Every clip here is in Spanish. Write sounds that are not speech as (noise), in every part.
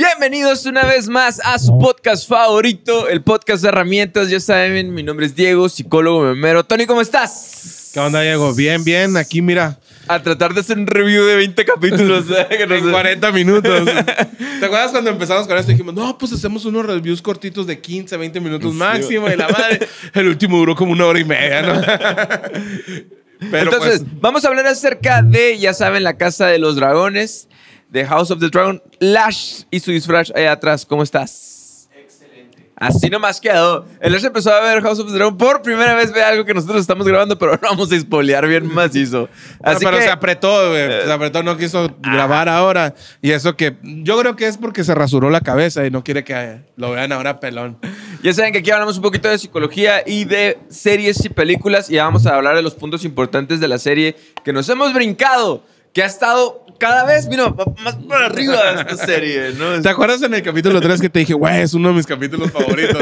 Bienvenidos una vez más a su podcast favorito, el podcast de herramientas. Ya saben, mi nombre es Diego, psicólogo memero. Tony, ¿cómo estás? ¿Qué onda, Diego? Bien, bien. Aquí, mira. A tratar de hacer un review de 20 capítulos. que nos... En 40 minutos. (laughs) ¿Te acuerdas cuando empezamos con esto? Dijimos, no, pues hacemos unos reviews cortitos de 15, 20 minutos máximo. Y la madre, (laughs) el último duró como una hora y media, ¿no? (laughs) Pero Entonces, pues, vamos a hablar acerca de, ya saben, la Casa de los Dragones, de House of the Dragon. Lash y su disfraz allá atrás. ¿Cómo estás? Excelente. Así nomás quedó. El Lash empezó a ver House of the Dragon por primera vez. Ve algo que nosotros estamos grabando, pero (laughs) no vamos a spoilear bien macizo. Así pero se apretó, Se apretó, no quiso grabar ahora. Y eso que yo creo que es porque se rasuró la cabeza y no quiere que lo vean ahora pelón. Ya saben que aquí hablamos un poquito de psicología y de series y películas y vamos a hablar de los puntos importantes de la serie que nos hemos brincado, que ha estado cada vez, mira, más para arriba esta serie, ¿no? ¿Te acuerdas en el capítulo 3 que te dije, güey, es uno de mis capítulos favoritos?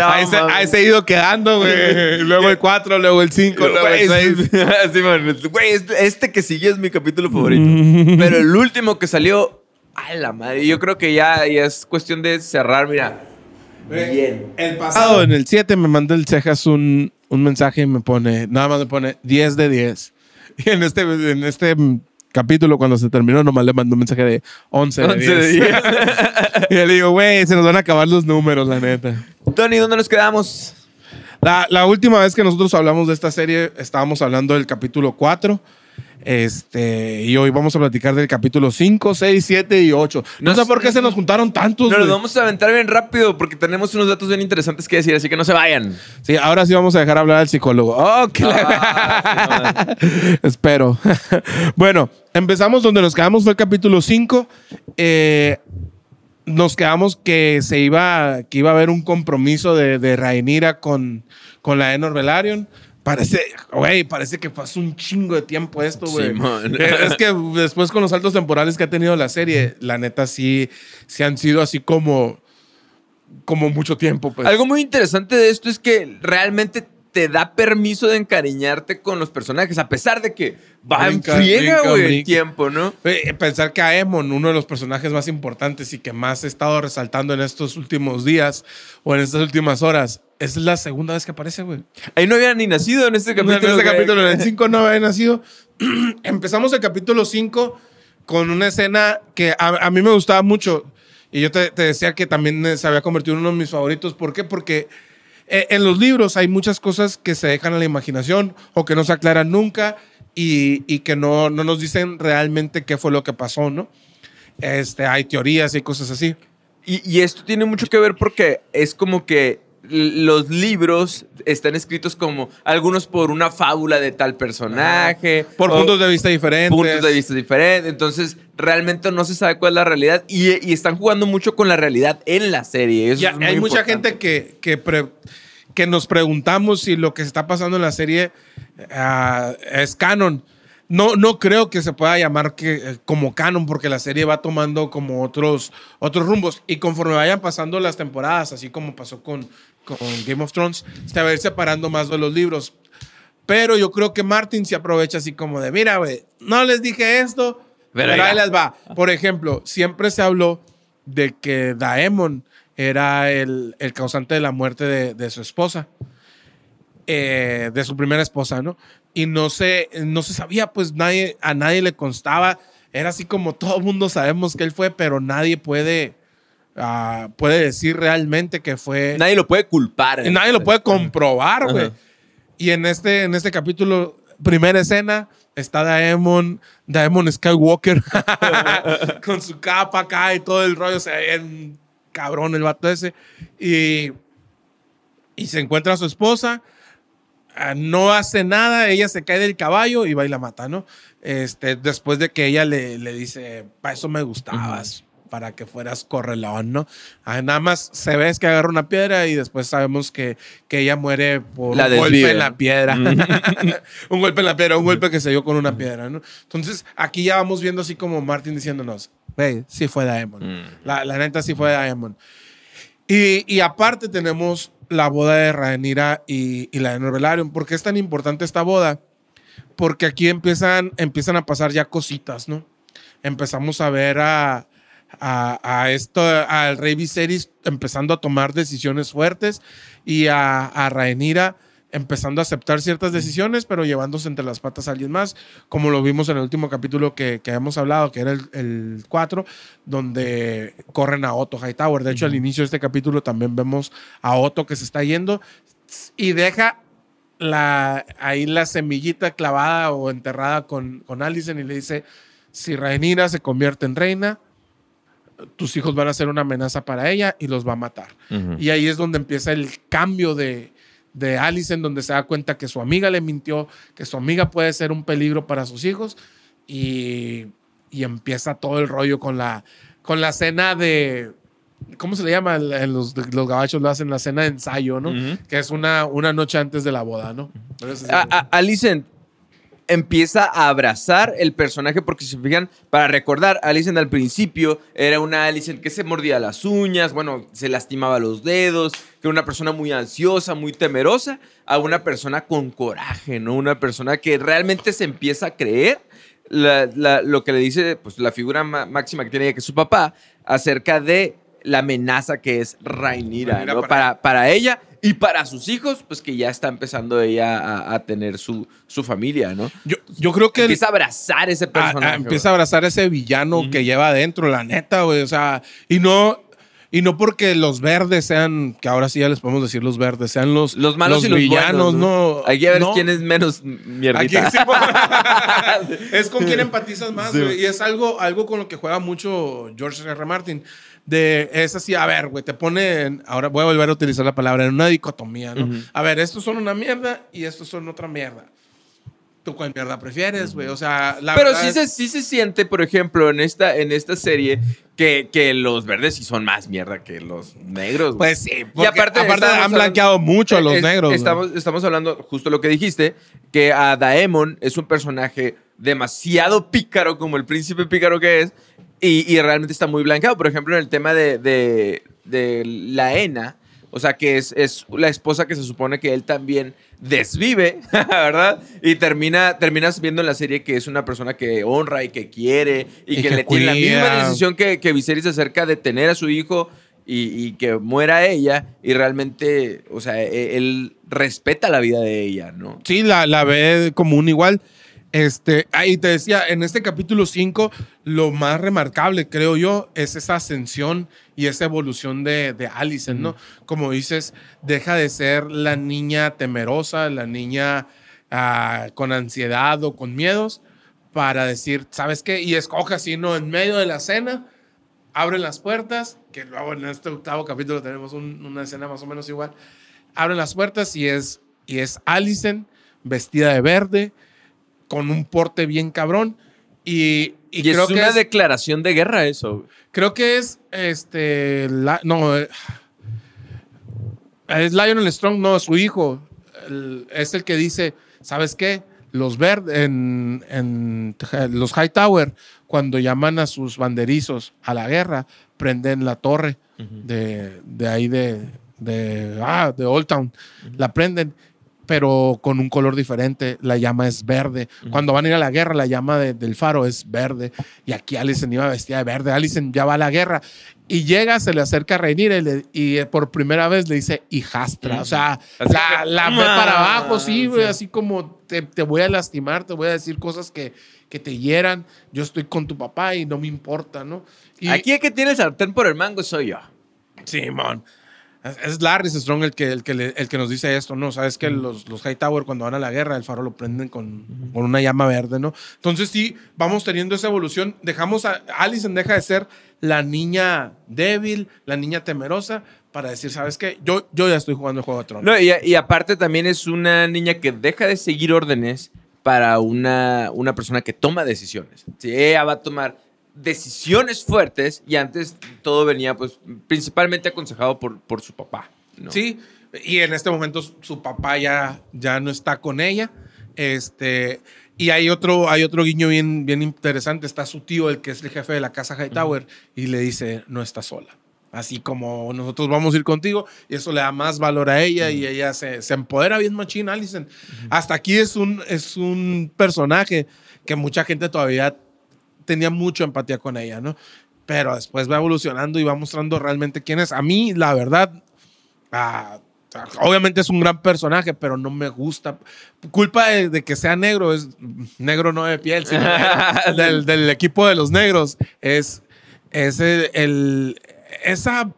ahí, se, ahí, se, ha ido quedando, güey. (laughs) Luego el 4, luego el 5, luego el 6. (laughs) sí, man. Güey, este, que sigue es mi capítulo favorito. (laughs) Pero el último que salió, ay, la madre, yo creo que ya, ya es cuestión de cerrar, mira. Bien. El pasado, en el 7, me mandó el Cejas un, un mensaje y me pone, nada más me pone 10 de 10. Y en este, en este capítulo, cuando se terminó, nomás le mandó un mensaje de 11 de 11 10. De 10. (laughs) y le digo, güey, se nos van a acabar los números, la neta. Tony, ¿dónde nos quedamos? La, la última vez que nosotros hablamos de esta serie, estábamos hablando del capítulo 4 este, y hoy vamos a platicar del capítulo 5, 6, 7 y 8. No, sé por qué se nos juntaron tantos. Pero los vamos a aventar bien rápido porque tenemos unos datos bien interesantes que decir, así que no se vayan. Sí, ahora sí vamos a dejar hablar al psicólogo. Oh, (laughs) Espero. (laughs) bueno, empezamos donde nos quedamos, fue el capítulo 5. Eh, nos quedamos que se iba, que iba a haber un compromiso de, de Rhaenyra con, con la Enor Velaryon. Parece, güey, parece que pasó un chingo de tiempo esto, güey. es que después con los saltos temporales que ha tenido la serie, la neta sí, sí han sido así como, como mucho tiempo. Pues. Algo muy interesante de esto es que realmente te da permiso de encariñarte con los personajes, a pesar de que va en friega, güey, el tiempo, ¿no? Pensar que Aemon, uno de los personajes más importantes y que más he estado resaltando en estos últimos días o en estas últimas horas, es la segunda vez que aparece, güey. Ahí no había ni nacido en este capítulo. en este capítulo, en el 5 no había nacido. (clears throat) Empezamos el capítulo 5 con una escena que a, mí me gustaba mucho. Y yo te, decía que también se había convertido en uno de mis favoritos. ¿Por qué? Porque eh, en los libros hay muchas cosas que se dejan a la imaginación o que no se aclaran nunca y, que no, no nos dicen realmente qué fue lo que pasó, ¿no? Este, hay teorías y cosas así. Y esto tiene mucho que ver porque es como que los libros están escritos como algunos por una fábula de tal personaje. Por puntos de vista diferentes. Puntos de vista diferentes. Entonces, realmente no se sabe cuál es la realidad y, están jugando mucho con la realidad en la serie. hay mucha gente que, que, nos preguntamos si lo que está pasando en la serie ah, es canon. No, no creo que se pueda llamar que, eh, como canon porque la serie va tomando como otros, otros rumbos y conforme vayan pasando las temporadas, así como pasó con, con Game of Thrones, se va a ir separando más de los libros. Pero yo creo que Martin se aprovecha así como de, mira, güey, no les dije esto, pero, ahí les va. Por ejemplo, siempre se habló de que Daemon era el, el causante de la muerte de, de su esposa, eh, de su primera esposa, ¿no? Y no se, no se sabía, pues nadie, a nadie le constaba. Era así como todo el mundo sabemos que él fue, pero nadie puede Ah, puede decir realmente que fue. Nadie lo puede culpar. nadie lo puede comprobar, güey. Y en este, en este capítulo, primera escena, está Daemon, Daemon Skywalker, (laughs) con su capa acá y todo el rollo. O sea, es un cabrón el vato ese. Y, y se encuentra a su esposa. Ah, no hace nada, ella se cae del caballo y va y la mata, ¿no? Este, después de que ella le, le dice, para eso me gustabas, para que fueras correlón, ¿no? Ah, nada más se ve que agarra una piedra y después sabemos que, que ella muere por un golpe en la piedra. (laughs) un golpe en la piedra, un golpe que se dio con una piedra, ¿no? Entonces, aquí ya vamos viendo así como Martin diciéndonos, hey, sí fue Diamond. Mm. La, la, neta sí fue Diamond. Y, y, aparte tenemos la boda de Rhaenyra y, y la de Norvelarium. ¿Por qué es tan importante esta boda? Porque aquí empiezan, empiezan a pasar ya cositas, ¿no? Empezamos a ver a, a, esto, al rey Viserys empezando a tomar decisiones fuertes y a, a Rhaenyra empezando a aceptar ciertas decisiones, pero llevándose entre las patas a alguien más, como lo vimos en el último capítulo que, que hemos hablado, que era el, 4, donde corren a Otto Hightower. De hecho, al inicio de este capítulo también vemos a Otto que se está yendo y deja la, ahí la semillita clavada o enterrada con, con y le dice, si Rhaenyra se convierte en reina, tus hijos van a ser una amenaza para ella y los va a matar. Y ahí es donde empieza el cambio de, de Alice en donde se da cuenta que su amiga le mintió, que su amiga puede ser un peligro para sus hijos y, empieza todo el rollo con la, con la cena de, ¿cómo se le llama? Los, los gabachos lo hacen la cena de ensayo, ¿no? Que es una, una noche antes de la boda, ¿no? Alicent empieza a abrazar el personaje porque si se fijan, para recordar, Alicent al principio era una Alicent que se mordía las uñas, bueno, se lastimaba los dedos, que era una persona muy ansiosa, muy temerosa, a una persona con coraje, ¿no? Una persona que realmente se empieza a creer lo que le dice pues, la figura máxima que tiene ella, que es su papá, acerca de la amenaza que es Rainira, ¿no? para, para ella y para sus hijos, pues que ya está empezando ella a, tener su, su familia, ¿no? Yo, yo creo que... Empieza a abrazar ese personaje. empieza a abrazar ese villano que lleva adentro, la neta, güey. O sea, y no... Y no porque los verdes sean, que ahora sí ya les podemos decir los verdes, sean los, los malos y los villanos, ¿no? Hay que ver quién es menos mierdita. (laughs) es con quién empatizas más, güey. Y es algo, algo con lo que juega mucho George R. R. Martin de es así, a ver, güey, te pone, ahora voy a volver a utilizar la palabra, en una dicotomía, ¿no? A ver, estos son una mierda y estos son otra mierda. ¿Tú cuál mierda prefieres, güey? O sea, la Pero sí, se, sí se siente, por ejemplo, en esta, en esta serie que, que los verdes sí son más mierda que los negros. Pues sí, y aparte, han blanqueado mucho a los negros. Estamos, estamos hablando justo lo que dijiste, que a Daemon es un personaje demasiado pícaro como el príncipe pícaro que es, y, realmente está muy blanqueado. Por ejemplo, en el tema de, de, la ENA, o sea, que es, es, la esposa que se supone que él también desvive, (laughs) ¿verdad? Y termina, terminas viendo en la serie que es una persona que honra y que quiere y, que, le tiene la misma decisión que, que Viserys acerca de tener a su hijo y, que muera ella y realmente, o sea, e, él respeta la vida de ella, ¿no? Sí, la, la ve como un igual. Este, ahí te decía, en este capítulo 5, lo más remarcable, creo yo, es esa ascensión y esa evolución de, de ¿no? Como dices, deja de ser la niña temerosa, la niña ah, con ansiedad o con miedos, para decir, ¿sabes qué? Y escoge así, ¿no? En medio de la cena, abren las puertas, que luego en este octavo capítulo tenemos una escena más o menos igual, abren las puertas y es, y es Alicent vestida de verde, con un porte bien cabrón. Y, y, es una declaración de guerra eso. Creo que es este. no. Eh, es Lionel Strong, no, su hijo. es el que dice: ¿Sabes qué? Los verdes en, en los Hightower, cuando llaman a sus banderizos a la guerra, prenden la torre de, de, ahí de, de, ah, de Old Town. La prenden pero con un color diferente. La llama es verde. Cuando van a ir a la guerra, la llama del faro es verde. Y aquí Alison iba vestida de verde. Alison ya va a la guerra. Y llega, se le acerca a Reinir y, por primera vez le dice hijastra. O sea, la, ve para abajo, sí, así como te, voy a lastimar, te voy a decir cosas que, que te hieran. Yo estoy con tu papá y no me importa, ¿no? Y, aquí el que tiene el sartén por el mango soy yo. Simón. Es Larry Strong el que, el que, el que nos dice esto, ¿no? Sabes que los, los Hightower cuando van a la guerra, el faro lo prenden con, con, una llama verde, ¿no? Entonces sí, vamos teniendo esa evolución. Dejamos a Alison deja de ser la niña débil, la niña temerosa, para decir, ¿sabes qué? Yo, yo ya estoy jugando el Juego de Tronos. No, y, y, aparte también es una niña que deja de seguir órdenes para una, una persona que toma decisiones. Si ella va a tomar decisiones fuertes y antes todo venía pues principalmente aconsejado por, por su papá. Sí, y en este momento su papá ya, ya no está con ella. Este, y hay otro, hay otro guiño bien, bien interesante. Está su tío, el que es el jefe de la casa Hightower, y le dice, no está sola. Así como nosotros vamos a ir contigo, y eso le da más valor a ella, y ella se, se empodera bien machín. Hasta aquí es un, es un personaje que mucha gente todavía tenía mucha empatía con ella, ¿no? pero después va evolucionando y va mostrando realmente quién es. A mí, la verdad, ah, obviamente es un gran personaje, pero no me gusta. Culpa de, que sea negro, es negro no de piel, sino (laughs) del, equipo de los negros. Es, es el, esa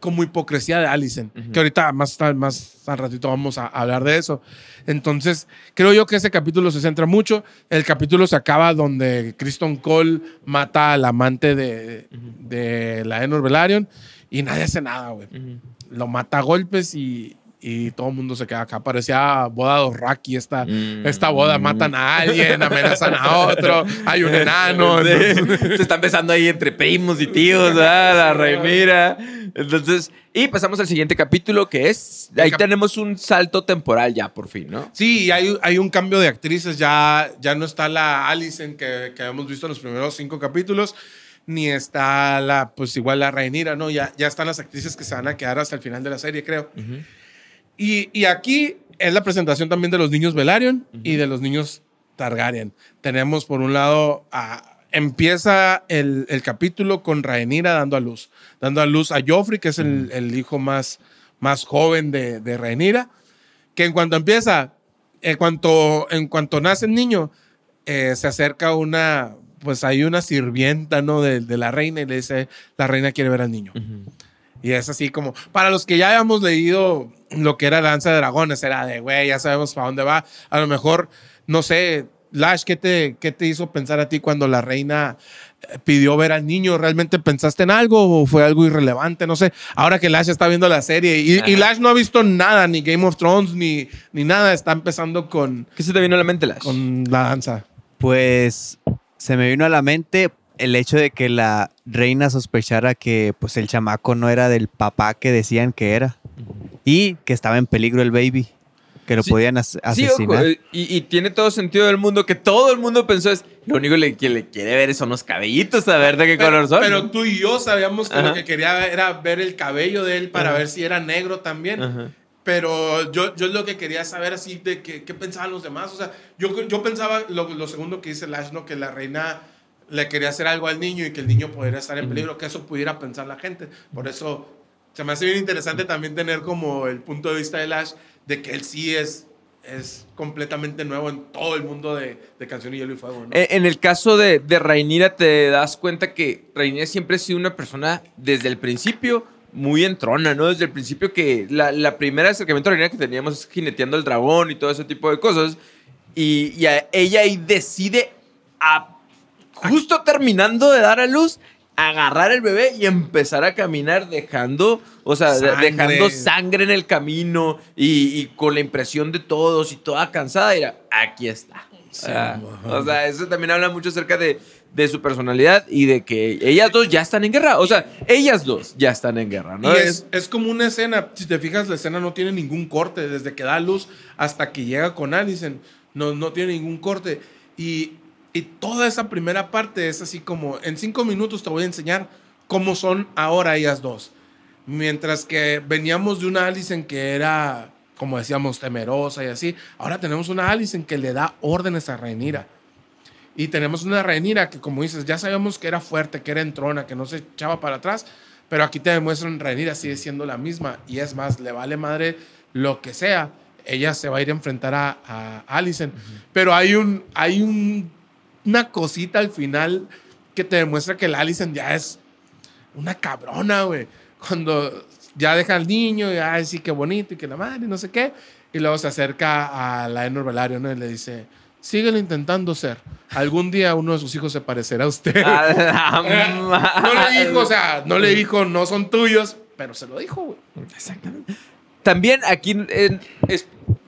como hipocresía de Allison, que ahorita más, más al ratito vamos a hablar de eso. Entonces, creo yo que ese capítulo se centra mucho. El capítulo se acaba donde Kristen Cole mata al amante de, de la Enor Velaryon y nadie hace nada, güey. Lo mata a golpes y, y todo el mundo se queda acá. Parecía boda de Rocky. Esta, mm. esta boda matan a alguien, amenazan a otro, hay un enano. (laughs) Se están besando ahí entre primos y tíos, (laughs) la Raimira. Entonces, y pasamos al siguiente capítulo que es, ahí tenemos un salto temporal ya por fin, ¿no? Sí, hay, hay un cambio de actrices, ya, ya no está la Alison que, que habíamos visto en los primeros cinco capítulos ni está la, pues igual la Rainira, ¿no? Ya, ya están las actrices que se van a quedar hasta el final de la serie, creo. Y, aquí es la presentación también de los niños Velaryon y de los niños Targaryen. Tenemos por un lado empieza el, capítulo con Rhaenyra dando a luz, dando a luz a Joffrey, que es el, hijo más, más joven de, de Rhaenyra, que en cuanto empieza, en cuanto, en cuanto nace el niño, eh, se acerca una, pues hay una sirvienta, ¿no? De, la reina y le dice, la reina quiere ver al niño. Y es así como, para los que ya habíamos leído lo que era Danza de Dragones, era de, güey, ya sabemos para dónde va. A lo mejor, no sé, Lash, ¿qué te, ¿qué te hizo pensar a ti cuando la reina eh, pidió ver al niño? ¿Realmente pensaste en algo o fue algo irrelevante? No sé. Ahora que Lash está viendo la serie y, Lash no ha visto nada, ni Game of Thrones, ni, ni nada, está empezando con... ¿Qué se te vino a la mente, Lash? Con la danza. Pues se me vino a la mente el hecho de que la reina sospechara que pues el chamaco no era del papá que decían que era y que estaba en peligro el baby, que lo podían asesinar. Eh, y, tiene todo sentido del mundo que todo el mundo pensó es lo único que le quiere ver son los cabellitos, a ver de qué color son. Pero tú y yo sabíamos que lo que quería era ver el cabello de él para ver si era negro también. Pero yo, yo lo que quería saber así de qué, qué pensaban los demás. O sea, yo, yo pensaba lo, lo segundo que dice Lash, ¿no? Que la reina le quería hacer algo al niño y que el niño pudiera estar en peligro, que eso pudiera pensar la gente. Por eso se me hace bien interesante también tener como el punto de vista de Lash de que él sí es, es completamente nuevo en todo el mundo de, de Canción y Hielo y Fuego. Eh, en el caso de, de Rainira te das cuenta que Rainira siempre ha sido una persona desde el principio muy entrona, ¿no? Desde el principio que la, la primera acercamiento a Rainira que teníamos es jineteando el dragón y todo ese tipo de cosas. Y, y ella ahí decide a justo terminando de dar a luz, agarrar el bebé y empezar a caminar dejando, o sea, dejando sangre en el camino y, con la impresión de todos y toda cansada, era, aquí está. o sea, eso también habla mucho acerca de, de, su personalidad y de que ellas dos ya están en guerra. O sea, ellas dos ya están en guerra, ¿no? Y es, es como una escena, si te fijas, la escena no tiene ningún corte, desde que da luz hasta que llega con Alison, no, no tiene ningún corte. Y y toda esa primera parte es así como, en cinco minutos te voy a enseñar cómo son ahora ellas dos. Mientras que veníamos de una Alison que era, como decíamos, temerosa y así, ahora tenemos una Alison que le da órdenes a Rhaenyra. Y tenemos una Rhaenyra que, como dices, ya sabemos que era fuerte, que era entrona, que no se echaba para atrás, pero aquí te demuestran Rhaenyra sigue siendo la misma. Y es más, le vale madre lo que sea. Ella se va a ir a enfrentar a, a. Pero hay un, hay un una cosita al final que te demuestra que la Alison ya es una cabrona, güey. Cuando ya deja al niño y, ay, sí, qué bonito y que la madre, no sé qué. Y luego se acerca a la Enor Velario, ¿no? Y le dice, síguelo intentando ser. Algún día uno de sus hijos se parecerá a usted. (laughs) (laughs) no le dijo, o sea, no le dijo, no son tuyos, pero se lo dijo, güey. Exactamente. También aquí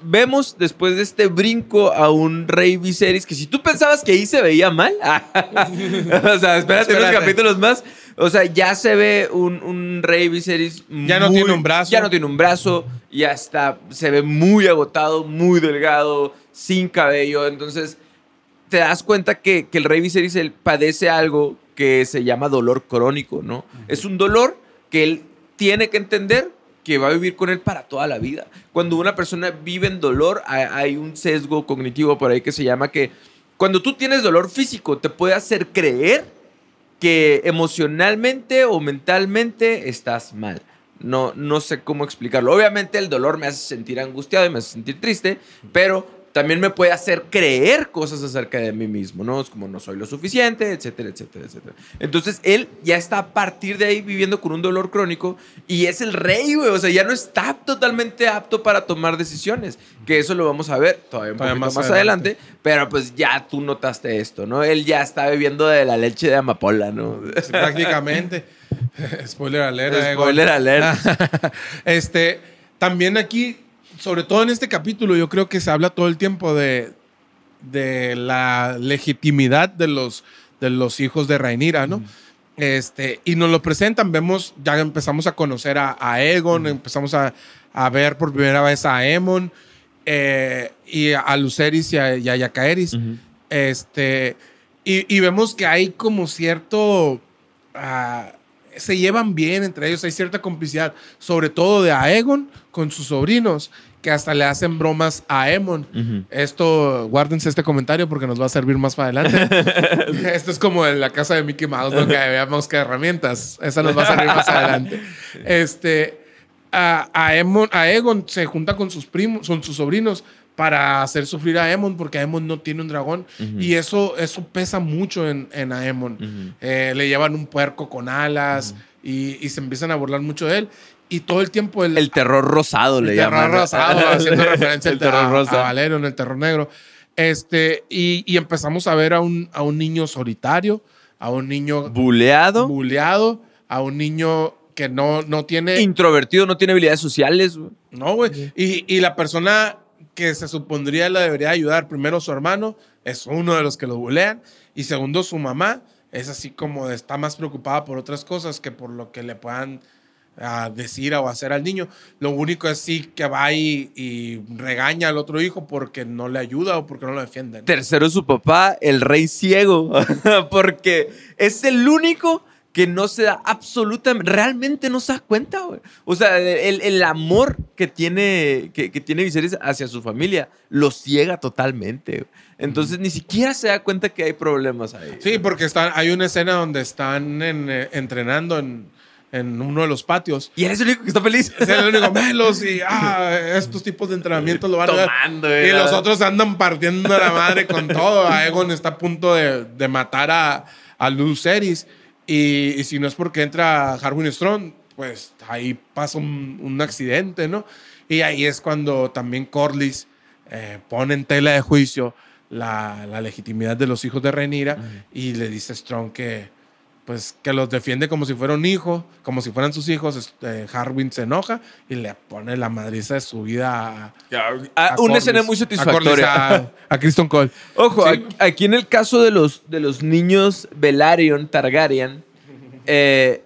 vemos después de este brinco a un rey Viserys que si tú pensabas que ahí se veía mal, (laughs) o sea, espérate, unos capítulos más. O sea, ya se ve un, rey Viserys. Ya no tiene un brazo. Ya no tiene un brazo. Ya está. Se ve muy agotado, muy delgado, sin cabello. Entonces, te das cuenta que, el rey Viserys él padece algo que se llama dolor crónico, ¿no? Es un dolor que él tiene que entender que va a vivir con él para toda la vida. Cuando una persona vive en dolor, hay un sesgo cognitivo por ahí que se llama que cuando tú tienes dolor físico te puede hacer creer que emocionalmente o mentalmente estás mal. No, no sé cómo explicarlo. Obviamente el dolor me hace sentir angustiado y me hace sentir triste, pero también me puede hacer creer cosas acerca de mí mismo, ¿no? Es como no soy lo suficiente, etcétera, etcétera, etcétera. Entonces él ya está a partir de ahí viviendo con un dolor crónico y es el rey, güey. O sea, ya no está totalmente apto para tomar decisiones. Que eso lo vamos a ver todavía un poquito más, adelante. Pero pues ya tú notaste esto, ¿no? Él ya está bebiendo de la leche de amapola, ¿no? prácticamente. (laughs) Spoiler alert. Eh, Spoiler alert. (laughs) este, también aquí sobre todo en este capítulo, yo creo que se habla todo el tiempo de, de la legitimidad de los, de los hijos de Rhaenyra, ¿no? Este, y nos lo presentan, vemos, ya empezamos a conocer a, a Egon, empezamos a, a, ver por primera vez a Aemon eh, y a Luceris y a, y a Este, y, y, vemos que hay como cierto... Uh, se llevan bien entre ellos, hay cierta complicidad, sobre todo de Aegon con sus sobrinos que hasta le hacen bromas a Emon. Esto, guárdense este comentario porque nos va a servir más para adelante. (laughs) Esto es como en la casa de Mickey Mouse, donde (laughs) veamos que herramientas. Esa nos va a servir más adelante. (laughs) Este, a, a, Emon, a Egon se junta con sus primos, son sus sobrinos para hacer sufrir a Emon porque Aemon no tiene un dragón y eso, eso pesa mucho en, en Aemon. Eh, le llevan un puerco con alas y, y, se empiezan a burlar mucho de él y todo el tiempo el, el terror rosado el le terror rosado haciendo (laughs) referencia al terror rosado a Valero en el terror negro. Este y, y, empezamos a ver a un, a un niño solitario a un niño buleado. buleado a un niño que no, no tiene introvertido no tiene habilidades sociales no güey. Y, y la persona que se supondría la debería ayudar primero su hermano es uno de los que lo bulean y segundo su mamá es así como está más preocupada por otras cosas que por lo que le puedan a decir o hacer al niño. Lo único es sí que va y, regaña al otro hijo porque no le ayuda o porque no lo defiende. Tercero, su papá, el rey ciego, (laughs) porque es el único que no se da absolutamente, realmente no se da cuenta, O sea, el, amor que tiene, que, tiene Viserys hacia su familia lo ciega totalmente. Entonces ni siquiera se da cuenta que hay problemas ahí. Sí, porque están, hay una escena donde están eh, entrenando en en uno de los patios. Y eres el único que está feliz. Es el único, melos y ah, estos tipos de entrenamiento lo van a dar. Y los otros andan partiendo la madre con (laughs) todo. Aegon está a punto de, de matar a, a. Y, y, si no es porque entra Harwin Strong, pues ahí pasa un, un, accidente, ¿no? Y ahí es cuando también Corlys eh, pone en tela de juicio la, la legitimidad de los hijos de Renira y le dice a Strong que pues que los defiende como si fuera un hijo, como si fueran sus hijos. Este, Harwin se enoja y le pone la madriza de su vida a, una escena muy satisfactoria. A, Kristen Cole. Ojo, aquí en el caso de los, de los niños Velaryon, Targaryen, eh,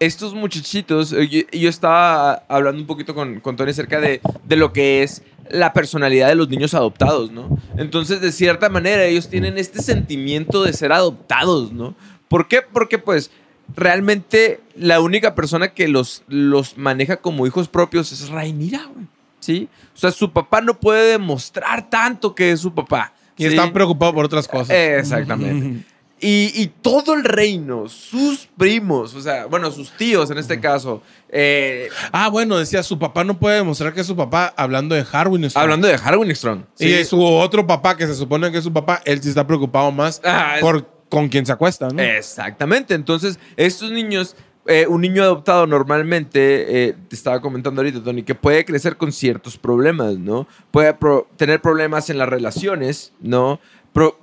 estos muchachitos, eh, yo, estaba hablando un poquito con, con Tony acerca de, de lo que es la personalidad de los niños adoptados, ¿no? Entonces, de cierta manera, ellos tienen este sentimiento de ser adoptados, ¿no? ¿Por qué? Porque pues realmente la única persona que los, los maneja como hijos propios es Rainira, güey. ¿Sí? O sea, su papá no puede demostrar tanto que es su papá. Y están preocupados por otras cosas. Exactamente. (laughs) y, todo el reino, sus primos, o sea, bueno, sus tíos en este caso. Eh, ah, bueno, decía, su papá no puede demostrar que es su papá hablando de Harwin Strong. Hablando de Harwin Strong. Y su otro papá, que se supone que es su papá, él sí está preocupado más ah, por con quien se acuesta, ¿no? Exactamente. Entonces, estos niños, eh, un niño adoptado normalmente, eh, te estaba comentando ahorita, Tony, que puede crecer con ciertos problemas, ¿no? Puede tener problemas en las relaciones, ¿no?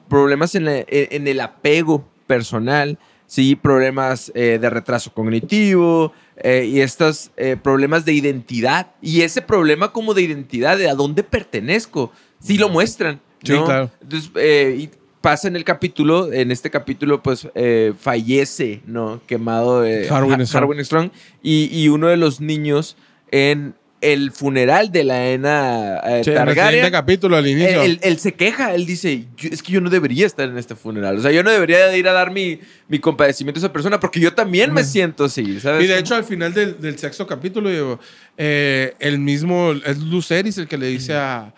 problemas en, en, el apego personal, ¿sí? Problemas eh, de retraso cognitivo y estos problemas de identidad. Y ese problema como de identidad, de a dónde pertenezco, sí lo muestran. Sí, claro. Entonces, pasa en el capítulo, en este capítulo, pues eh, fallece, ¿no? Quemado de Harwin, Strong. Y, uno de los niños en el funeral de la Ena eh, Targaryen. En capítulo al inicio. Él, se queja, él dice, es que yo no debería estar en este funeral. O sea, yo no debería ir a dar mi, mi compadecimiento a esa persona porque yo también me siento así, ¿sabes? Y de hecho, al final del, sexto capítulo, eh, el mismo, es Luceris el que le dice a,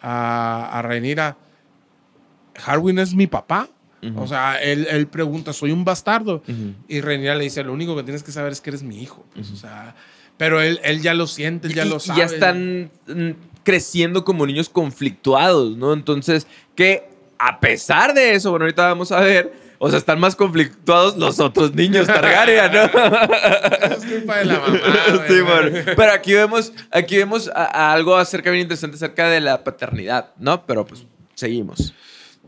a, a Rhaenyra, Harwin es mi papá. O sea, él, él, pregunta, ¿soy un bastardo? Y Rhaenyra le dice, lo único que tienes que saber es que eres mi hijo. Pues, o sea, pero él, él ya lo siente, él ya lo sabe. Y ya están mm, creciendo como niños conflictuados, ¿no? Entonces, que a pesar de eso, bueno, ahorita vamos a ver, o sea, están más conflictuados los otros niños Targaryen, ¿no? (laughs) es culpa de la mamá. Sí, bueno. Pero aquí vemos, aquí vemos algo acerca bien interesante acerca de la paternidad, ¿no? Pero pues seguimos.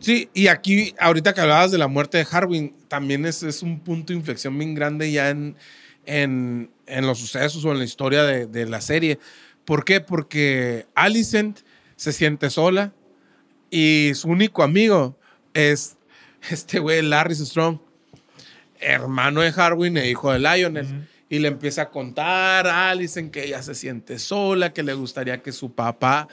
Sí, y aquí, ahorita que hablabas de la muerte de Harwin, también es, es un punto de inflexión bien grande ya en, en, en los sucesos o en la historia de, de, la serie. ¿Por qué? Porque Alicent se siente sola y su único amigo es (laughs) este güey, Larry Strong, hermano de Harwin e hijo de Lionel. Y le empieza a contar a Alicent que ella se siente sola, que le gustaría que su papá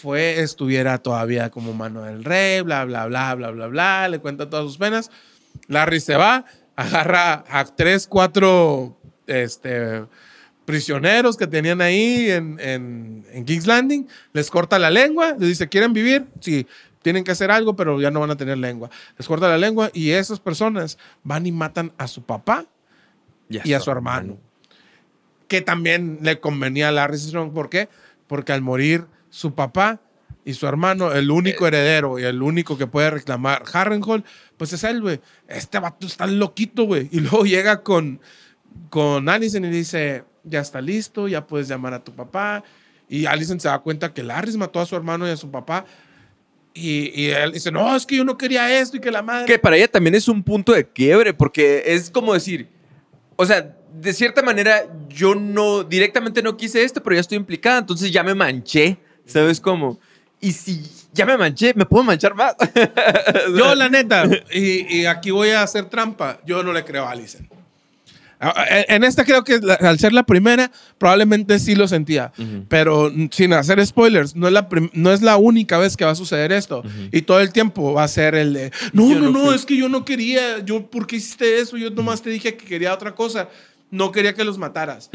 fue, estuviera todavía como mano del rey, bla, bla, bla, bla, bla, bla, le cuenta todas sus penas. Larry se va, agarra a tres, cuatro este, prisioneros que tenían ahí en, en, King's Landing, les corta la lengua, les dice, ¿quieren vivir? Sí, tienen que hacer algo, pero ya no van a tener lengua. Les corta la lengua y esas personas van y matan a su papá y a, su hermano. Que también le convenía a Larry Strong. ¿Por qué? Porque al morir su papá y su hermano, el único eh. heredero y el único que puede reclamar Harrenhal, pues es él, güey. Este vato está loquito, güey. Y (laughs) luego llega con, con Allison y dice, ya está listo, ya puedes llamar a tu papá. Y Allison se da cuenta que Larry mató a su hermano y a su papá. Y, y, él dice, no, es que yo no quería esto y que la madre... Que para ella también es un punto de quiebre, porque es como decir, o sea, de cierta manera yo no, directamente no quise esto, pero ya estoy implicada, entonces ya me manché ¿Sabes cómo? Y si ya me manché, me puedo manchar más. (laughs) yo, la neta, y, aquí voy a hacer trampa, yo no le creo a Alison. En esta creo que al ser la primera, probablemente sí lo sentía. Pero sin hacer spoilers, no es, la no es la única vez que va a suceder esto. Y todo el tiempo va a ser el de, no, no, no, es que yo no quería, yo, ¿por qué hiciste eso? Yo nomás te dije que quería otra cosa. No quería que los mataras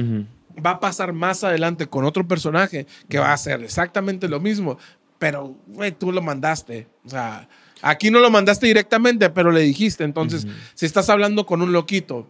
va a pasar más adelante con otro personaje que va a hacer exactamente lo mismo, pero, güey, tú lo mandaste. O sea, aquí no lo mandaste directamente, pero le dijiste. Entonces, si estás hablando con un loquito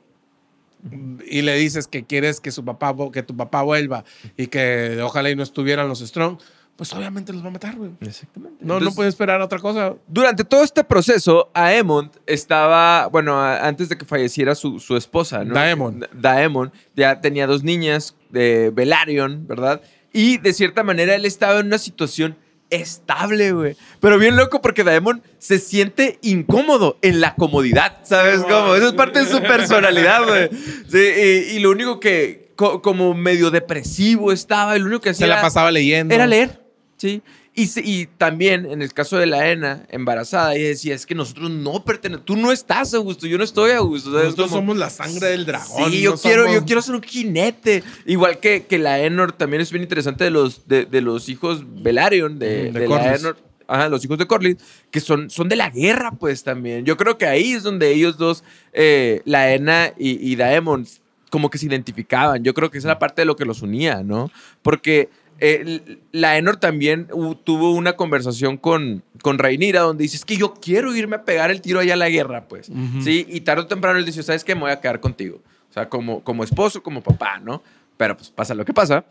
y le dices que quieres que su papá, que tu papá vuelva y que ojalá y no estuvieran los Strong, pues obviamente los va a matar, güey. Exactamente. No, no puede esperar otra cosa. Durante todo este proceso, Aemond estaba, bueno, antes de que falleciera su, su esposa, ¿no? Daemon. Daemon ya tenía dos niñas de Velaryon, ¿verdad? Y de cierta manera él estaba en una situación estable, güey. Pero bien loco porque Daemon se siente incómodo en la comodidad, ¿sabes cómo? Eso es parte de su personalidad, güey. Sí, y, lo único que, como medio depresivo estaba, y lo único que hacía... Se la pasaba leyendo. Era leer. ¿Sí? Y, y, también en el caso de la Ena, embarazada, ella decía, es que nosotros no pertenecemos, tú no estás a gusto, yo no estoy a gusto. Nosotros somos la sangre del dragón. Sí, yo, quiero, yo quiero ser un jinete. Igual que, que la Enor también es bien interesante de los, de, de los hijos Velaryon, de, de, la Enor. Ajá, los hijos de Corlys, que son, son de la guerra, pues también. Yo creo que ahí es donde ellos dos, eh, la Ena y, y Daemon, como que se identificaban. Yo creo que esa era parte de lo que los unía, ¿no? Porque eh, la Enor también tuvo una conversación con, con Rhaenyra donde dice, es que yo quiero irme a pegar el tiro allá a la guerra, pues. Sí, y tarde o temprano él dice, ¿sabes qué? Me voy a quedar contigo. O sea, como, como esposo, como papá, ¿no? Pero pues pasa lo que pasa.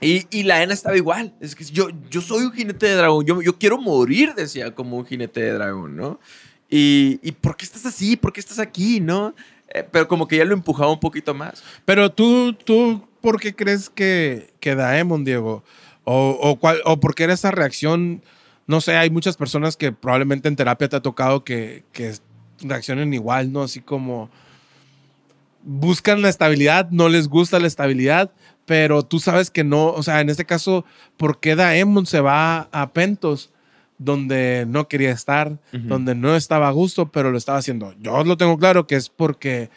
Y, y la Ena estaba igual. Es que yo, yo soy un jinete de dragón. Yo, yo quiero morir, decía, como un jinete de dragón, ¿no? Y, y ¿por qué estás así? ¿Por qué estás aquí? ¿No? Eh, pero como que ya lo empujaba un poquito más. Pero tú, tú por qué crees que, que Daemon, Diego? O, o, cuál, ¿O por qué era esa reacción? No sé, hay muchas personas que probablemente en terapia te ha tocado que, que reaccionen igual, ¿no? Así como buscan la estabilidad, no les gusta la estabilidad, pero tú sabes que no, o sea, en este caso, ¿por qué Daemon se va a Pentos? donde no quería estar, donde no estaba a gusto, pero lo estaba haciendo. Yo lo tengo claro que es porque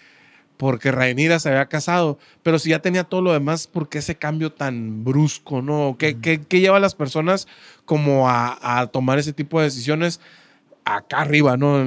porque Rhaenyra se había casado, pero si ya tenía todo lo demás, ¿por qué ese cambio tan brusco, no? ¿Qué, lleva a las personas como a, tomar ese tipo de decisiones acá arriba, no?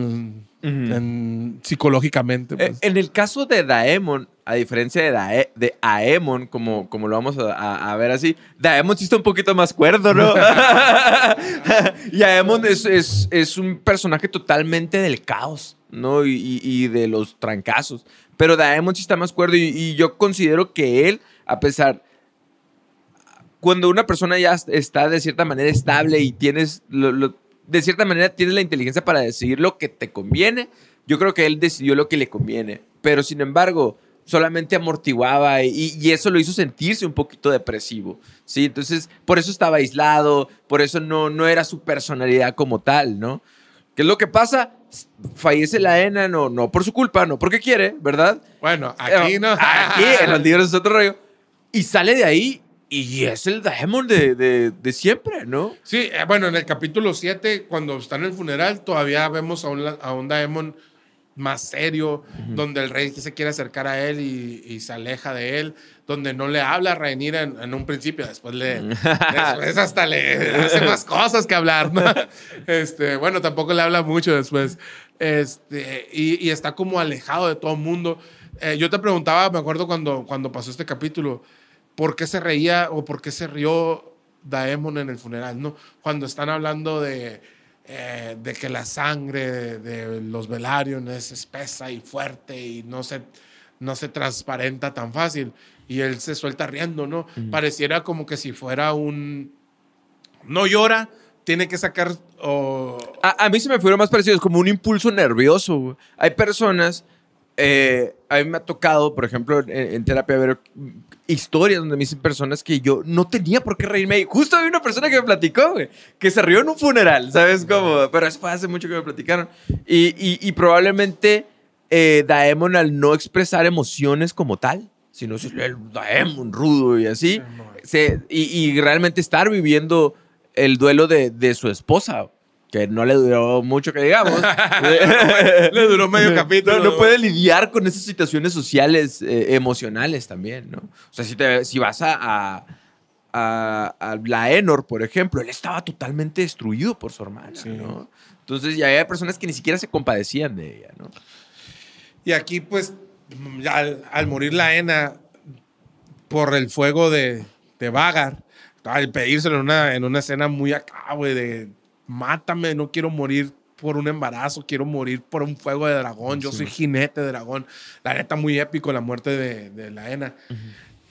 psicológicamente. Pues. En el caso de Daemon, a diferencia de, de Aemon, como, como lo vamos a, ver así, Daemon sí está un poquito más cuerdo, ¿no? (laughs) (laughs) y Aemon es, es, un personaje totalmente del caos, ¿no? Y, de los trancazos. Pero Daemon sí está más cuerdo y, yo considero que él, a pesar cuando una persona ya está de cierta manera estable y tienes de cierta manera tienes la inteligencia para decidir lo que te conviene. Yo creo que él decidió lo que le conviene, pero sin embargo, solamente amortiguaba y, eso lo hizo sentirse un poquito depresivo, ¿sí? Entonces, por eso estaba aislado, por eso no, no era su personalidad como tal, ¿no? ¿Qué es lo que pasa? Fallece la ENA, no, no por su culpa, no porque quiere, ¿verdad? Bueno, aquí no. (laughs) Aquí, en los libros es otro rollo. Y sale de ahí y es el Daemon de, de, siempre, ¿no? Sí, eh, bueno, en el capítulo 7, cuando está en el funeral, todavía vemos a un, a un Daemon más serio, donde el rey se quiere acercar a él y, se aleja de él, donde no le habla a Rhaenyra en, un principio, después le después hasta le hace más cosas que hablar, ¿no? (laughs) Este, bueno, tampoco le habla mucho después. Este, y, está como alejado de todo el mundo. Eh, yo te preguntaba, me acuerdo cuando, cuando pasó este capítulo, por qué se reía o por qué se rió Daemon en el funeral, ¿no? Cuando están hablando de, eh, de que la sangre de, los Velaryon es espesa y fuerte y no se, no se transparenta tan fácil. Y él se suelta riendo, ¿no? Pareciera como que si fuera un... No llora, tiene que sacar... A, mí se me fueron más parecidos, como un impulso nervioso. Hay personas... Eh, a mí me ha tocado, por ejemplo, en terapia, ver historias donde me dicen personas que yo no tenía por qué reírme. Justo hay una persona que me platicó, güey, que se rió en un funeral, ¿sabes cómo? Pero eso fue hace mucho que me platicaron. Y, probablemente eh, Daemon al no expresar emociones como tal, sino el Daemon rudo y así, y, realmente estar viviendo el duelo de, de su esposa que no le duró mucho que digamos. (laughs) le duró medio capítulo. No, puede lidiar con esas situaciones sociales, eh, emocionales también, ¿no? O sea, si, te, si vas a, a, a, la Enor, por ejemplo, él estaba totalmente destruido por su hermana, ¿no? Entonces ya había personas que ni siquiera se compadecían de ella, ¿no? Y aquí, pues, al, morir la Ena por el fuego de, de Vagar, al pedírselo en una, en una escena muy acá, güey, de mátame, no quiero morir por un embarazo, quiero morir por un fuego de dragón, yo soy jinete de dragón. La neta, muy épico la muerte de, la Ena.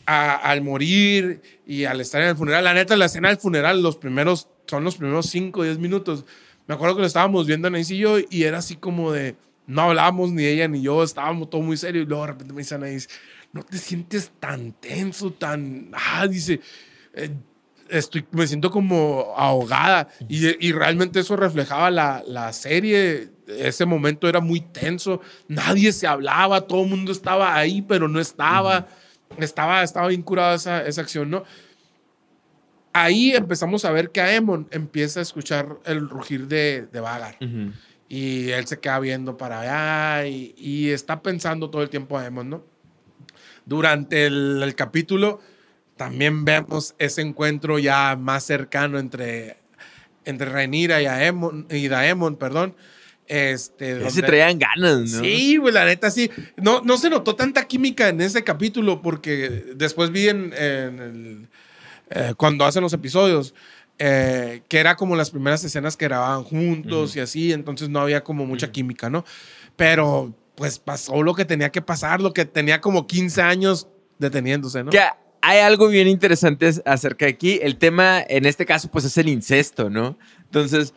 al morir y al estar en el funeral, la neta, la escena del funeral, los primeros, son los primeros 5 o 10 minutos. Me acuerdo que lo estábamos viendo Anaís y yo y era así como de, no hablábamos ni ella ni yo, estábamos todo muy serio y luego de repente me dice Anaís, no te sientes tan tenso, tan, ah, dice, eh, estoy, me siento como ahogada y, y realmente eso reflejaba la, la, serie. Ese momento era muy tenso, nadie se hablaba, todo el mundo estaba ahí, pero no estaba. Estaba, estaba bien curada esa, esa acción, ¿no? Ahí empezamos a ver que Aemon empieza a escuchar el rugir de, de Vagar. Y él se queda viendo para allá y, y, está pensando todo el tiempo Aemon, ¿no? Durante el, el capítulo también vemos ese encuentro ya más cercano entre, entre Rhaenyra y, Aemon, y Daemon, perdón. Este, ya se traían ganas, ¿no? Sí, güey, la neta sí. No, no se notó tanta química en ese capítulo porque después vi en, el, eh, cuando hacen los episodios eh, que era como las primeras escenas que grababan juntos y así, entonces no había como mucha química, ¿no? Pero pues pasó lo que tenía que pasar, lo que tenía como 15 años deteniéndose, ¿no? Ya, hay algo bien interesante acerca de aquí. El tema, en este caso, pues es el incesto, ¿no? Entonces,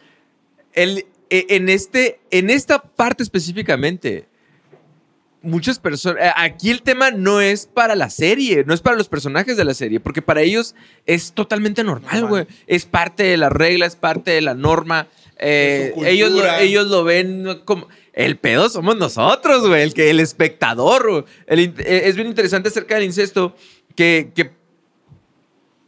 el, e, en, este, en esta parte específicamente, muchas personas. Eh, aquí el tema no es para la serie, no es para los personajes de la serie, porque para ellos es totalmente normal, güey. Es parte de la regla, es parte de la norma. Eh, ellos, lo, ellos lo ven como. El pedo somos nosotros, güey, el, que, el espectador. Eh, es bien interesante acerca del incesto que,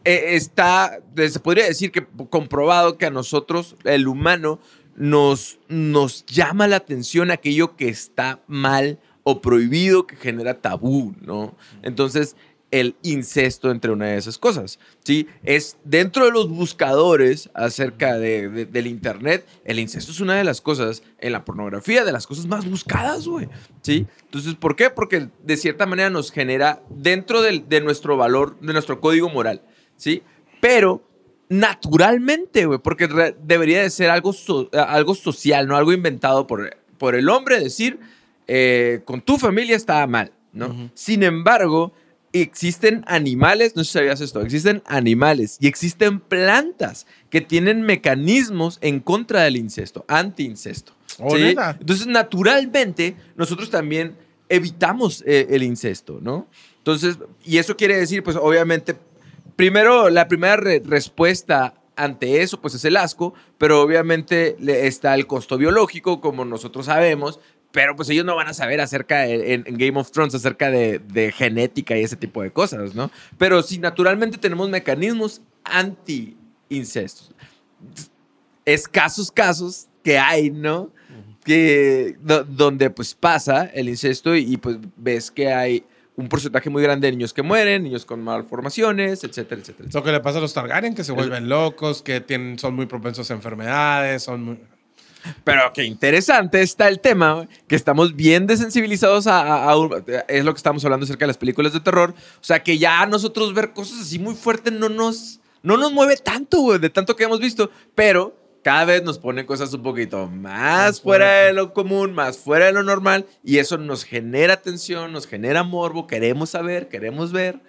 eh, está, se podría decir que comprobado que a nosotros, el humano, nos, nos llama la atención aquello que está mal o prohibido, que genera tabú, ¿no? Entonces, el incesto entre una de esas cosas. ¿sí? Es dentro de los buscadores acerca de, del Internet, el incesto es una de las cosas en la pornografía, de las cosas más buscadas, güey. ¿sí? Entonces, ¿por qué? Porque de cierta manera nos genera dentro de nuestro valor, de nuestro código moral. ¿sí? Pero naturalmente, güey, porque debería de ser algo, algo social, no algo inventado por, por el hombre, decir, eh, con tu familia está mal, ¿no? Sin embargo, existen animales, no sé si sabías esto, existen animales y existen plantas que tienen mecanismos en contra del incesto, anti-incesto. Oh, Entonces, naturalmente, nosotros también evitamos eh, el incesto, ¿no? Entonces, y eso quiere decir, pues obviamente, primero, la primera respuesta ante eso, pues es el asco, pero obviamente está el costo biológico, como nosotros sabemos, pero pues ellos no van a saber acerca, de, en, Game of Thrones, acerca de, genética y ese tipo de cosas, ¿no? Pero si naturalmente tenemos mecanismos anti-incestos, escasos casos que hay, ¿no? Que, donde pues pasa el incesto y, pues ves que hay un porcentaje muy grande de niños que mueren, niños con malformaciones, etcétera, etcétera. Lo que le pasa a los Targaryen, que se vuelven locos, que tienen, son muy propensos a enfermedades, son muy... Pero qué interesante está el tema, que estamos bien desensibilizados a, Es lo que estamos hablando acerca de las películas de terror. O sea, que ya nosotros ver cosas así muy fuertes no nos, no nos mueve tanto, güey, de tanto que hemos visto. Pero cada vez nos ponen cosas un poquito más fuera de lo común, más fuera de lo normal. Y eso nos genera tensión, nos genera morbo. Queremos saber, queremos ver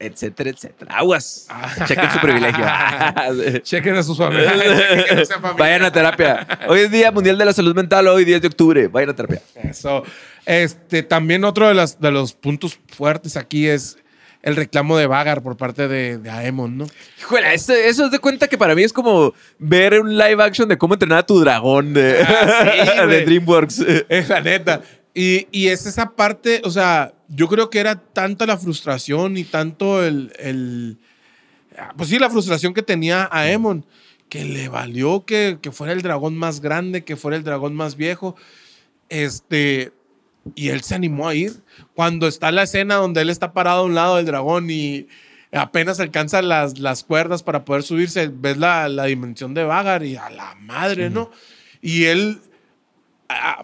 etcétera, etcétera. Aguas. Ah. Chequen su privilegio. (laughs) (laughs) Chequen a sus familias. (laughs) Vayan a terapia. Hoy es Día Mundial de la Salud Mental, hoy 10 de octubre. Vayan a terapia. Eso. Este, también otro de, las, de los puntos fuertes aquí es el reclamo de Vagar por parte de, de Aemon, ¿no? Híjole, eso, eso es de cuenta que para mí es como ver un live action de cómo entrenar a tu dragón de, ah, de DreamWorks. Es la neta. Y, y es esa parte, o sea, yo creo que era tanta la frustración y tanto el, el pues sí, la frustración que tenía a Emon, que le valió que, que, fuera el dragón más grande, que fuera el dragón más viejo. Este, y él se animó a ir. Cuando está la escena donde él está parado a un lado del dragón y apenas alcanza las, las cuerdas para poder subirse, ves la, la dimensión de Vagar y a la madre, ¿no? Y él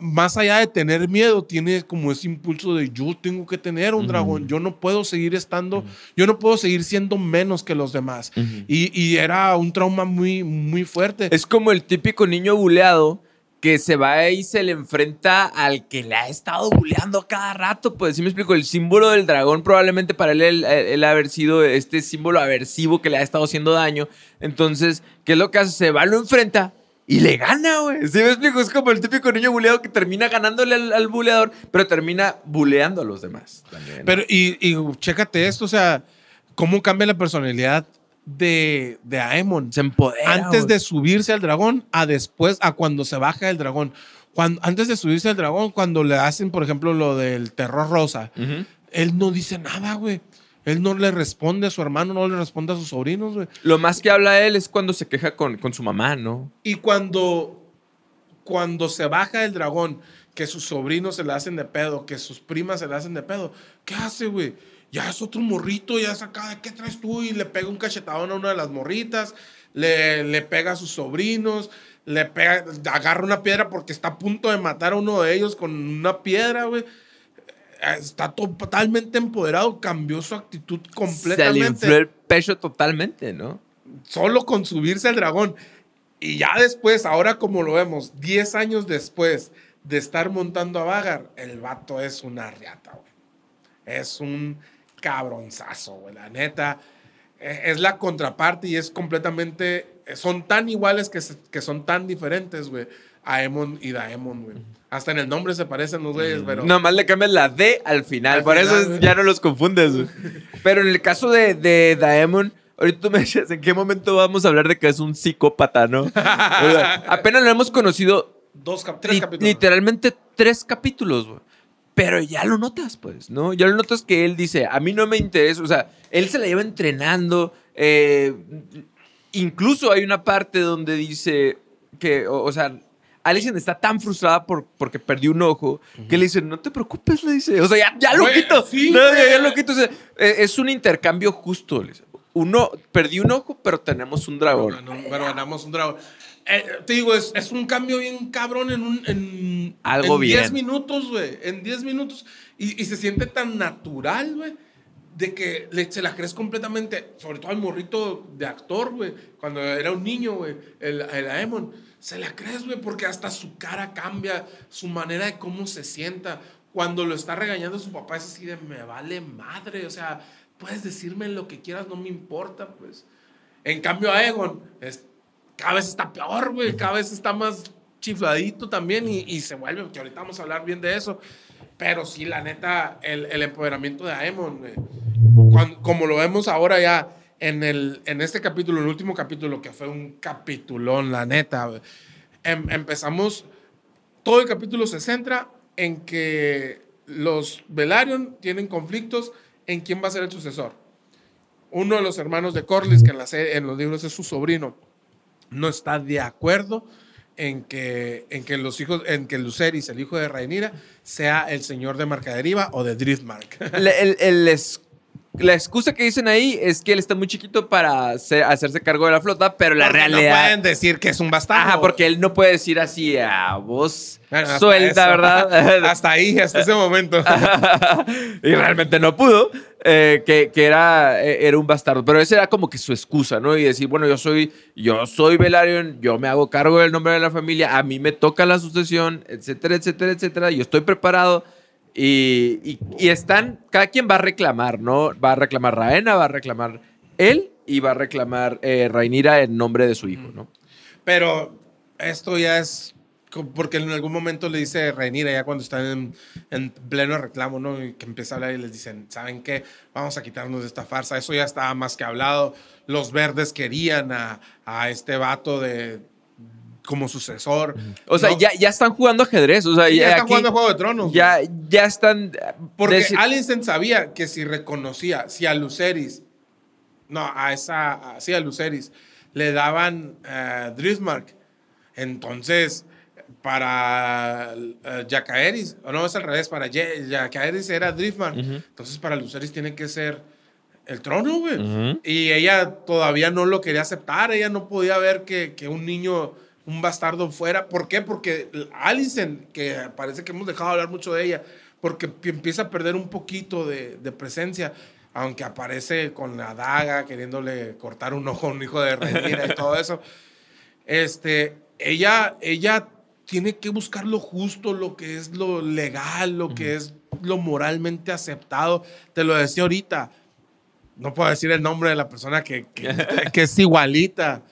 más allá de tener miedo, tiene como ese impulso de yo tengo que tener un dragón, yo no puedo seguir estando, yo no puedo seguir siendo menos que los demás. y, era un trauma muy, muy fuerte. Es como el típico niño buleado que se va y se le enfrenta al que le ha estado buleando cada rato. Pues sí me explico, el símbolo del dragón probablemente para él, él, haber sido este símbolo aversivo que le ha estado haciendo daño. Entonces, ¿qué es lo que hace? Se va, lo enfrenta y le gana, güey. ¿Sí me explico? Es como el típico niño buleado que termina ganándole al, buleador, pero termina buleando a los demás. Pero, y, y chécate esto, o sea, cómo cambia la personalidad de, de Aemon. Se empodera. Antes de subirse al dragón, a después, a cuando se baja el dragón. Cuando, antes de subirse al dragón, cuando le hacen, por ejemplo, lo del terror rosa, él no dice nada, güey. Él no le responde a su hermano, no le responde a sus sobrinos, güey. Lo más que habla él es cuando se queja con, con su mamá, ¿no? Y cuando, cuando se baja el dragón, que sus sobrinos se le hacen de pedo, que sus primas se le hacen de pedo, ¿qué hace, güey? Ya es otro morrito, ya saca, ¿qué traes tú? Y le pega un cachetadón a una de las morritas, le, le pega a sus sobrinos, le pega, agarra una piedra porque está a punto de matar a uno de ellos con una piedra, güey está totalmente empoderado, cambió su actitud completamente. Se le infló el pecho totalmente, ¿no? Solo con subirse al dragón. Y ya después, ahora como lo vemos, 10 años después de estar montando a Vagar, el vato es una riata, güey. Es un cabronzazo, güey. La neta, e, es la contraparte y es completamente. Son tan iguales que, que son tan diferentes, güey. Aemon y Daemon, güey. Hasta en el nombre se parecen los güeyes, pero. Nomás le cambias la D al final. por eso ya no los confundes. (laughs) pero en el caso de, de Daemon. Ahorita tú me decías, ¿en qué momento vamos a hablar de que es un psicópata, no? (laughs) apenas lo hemos conocido. Dos, tres capítulos. Literalmente tres capítulos, güey. Pero ya lo notas, pues, ¿no? Ya lo notas que él dice, a mí no me interesa. O sea, él se la lleva entrenando. Eh, incluso hay una parte donde dice que, o sea, Alicent está tan frustrada por, porque perdió un ojo que le dice, no te preocupes, le dice. O sea, ya, ya lo quito. sí, No, ya, ya lo quito. O sea, eh, es un intercambio justo. le dice. Uno, perdí un ojo, pero tenemos un dragón. Pero, ganó- pero ganamos un dragón. Eh, te digo, es, es un cambio bien cabrón en un. En, Algo en bien. 10 minutos, güey. En 10 minutos. Y, y se siente tan natural, güey. De que le- se la crees completamente. Sobre todo al morrito de actor, güey. Cuando era un niño, güey. El, el Aemon. Se la crees, güey. Porque hasta su cara cambia. Su manera de cómo se sienta. Cuando lo está regañando su papá es así de me vale madre. O sea, puedes decirme lo que quieras, no me importa, pues. En cambio, Aegon es, cada vez está peor, güey. Cada vez está más chifladito también y, y se vuelve, que ahorita vamos a hablar bien de eso. Pero sí, la neta, el, el empoderamiento de Aemon, güey. Cuan- como lo vemos ahora ya en, el, en este capítulo, el último capítulo, que fue un capitulón, la neta. Em- empezamos, todo el capítulo se centra en que los Velaryon tienen conflictos en quién va a ser el sucesor uno de los hermanos de Corlys, que en, la los libros es su sobrino, no está de acuerdo en que, en que los hijos, en que Lucerys, el hijo de Rhaenyra, sea el señor de Marcaderiva o de Driftmark. El- el la excusa que dicen ahí es que él está muy chiquito para hacer- hacerse cargo de la flota, pero la Porque realidad... No pueden decir que es un bastardo. Ajá, porque él no puede decir así a voz Bueno, suelta, eso. ¿verdad? (laughs) hasta ahí, hasta ese momento. (laughs) y realmente no pudo, eh, que, que era, eh, era un bastardo. Pero esa era como que su excusa, ¿no? Y decir, bueno, yo soy, yo soy Velaryon, yo me hago cargo del nombre de la familia, a mí me toca la sucesión, etcétera, etcétera, etcétera. Yo estoy preparado. Y, y- y están, cada quien va a reclamar, ¿no? Va a reclamar Raena, va a reclamar él y va a reclamar eh, Rhaenyra en nombre de su hijo, ¿no? Pero esto ya es porque en algún momento le dice Rhaenyra ya cuando están en, en pleno reclamo, ¿no? Y que empieza a hablar y les dicen, ¿saben qué? Vamos a quitarnos de esta farsa. Eso ya estaba más que hablado. Los verdes querían a, a este vato de como sucesor. O sea, ¿no? ya, ya están jugando ajedrez. O sea, Sí, ya ya están aquí- jugando Juego de Tronos. güey. Ya, ya están. Porque deci- Alicent sabía que si reconocía, si a Luceris, no, a esa, a- sí, a Luceris, le daban eh, Driftmark, entonces para uh, Jacaeris, o no es al revés, para Ye- Jacaeris era Driftmark, entonces para Luceris tiene que ser el trono, güey. Y ella todavía no lo quería aceptar, ella no podía ver que, que un niño, un bastardo fuera. ¿Por qué? Porque Alicent, que parece que hemos dejado de hablar mucho de ella, porque pi- empieza a perder un poquito de, de presencia, aunque aparece con la daga queriéndole cortar un ojo a un hijo de Rhaenyra y todo eso. Este, ella, ella tiene que buscar lo justo, lo que es lo legal, lo que es lo moralmente aceptado. Te lo decía ahorita. No puedo decir el nombre de la persona que, que, (laughs) que es igualita,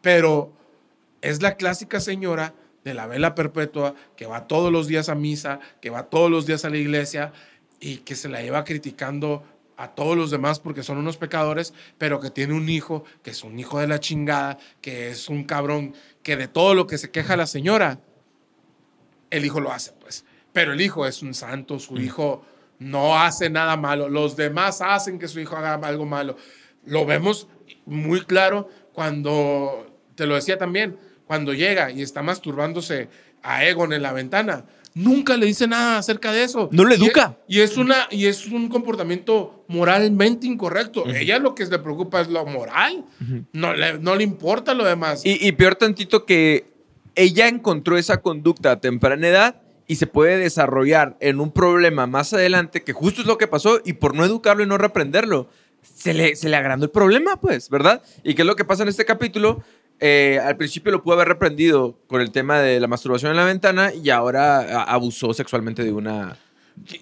pero es la clásica señora de la vela perpetua que va todos los días a misa, que va todos los días a la iglesia y que se la lleva criticando a todos los demás porque son unos pecadores, pero que tiene un hijo, que es un hijo de la chingada, que es un cabrón, que de todo lo que se queja la señora, el hijo lo hace, pues. Pero el hijo es un santo, su hijo no hace nada malo, los demás hacen que su hijo haga algo malo. Lo vemos muy claro cuando, te lo decía también, cuando llega y está masturbándose a Egon en la ventana. Nunca le dice nada acerca de eso. No le educa. Y, es, una, y es un comportamiento moralmente incorrecto. Ella lo que le preocupa es lo moral. no, le, no le importa lo demás. Y, y peor tantito que ella encontró esa conducta a temprana edad y se puede desarrollar en un problema más adelante, que justo es lo que pasó, y por no educarlo y no reprenderlo, se le, se le agrandó el problema, pues, ¿verdad? ¿Y qué es lo que pasa en este capítulo? Eh, al principio lo pudo haber reprendido con el tema de la masturbación en la ventana y ahora a- abusó sexualmente de una...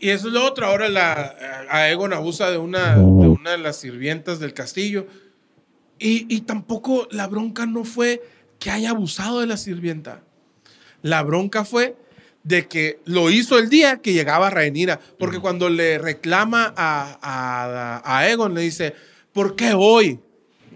Y eso es lo otro. Ahora la, Aegon abusa de una, de una de las sirvientas del castillo. Y, y tampoco la bronca no fue que haya abusado de la sirvienta. La bronca fue de que lo hizo el día que llegaba Rhaenyra. Porque cuando le reclama a, a, a Aegon, le dice, ¿por qué hoy?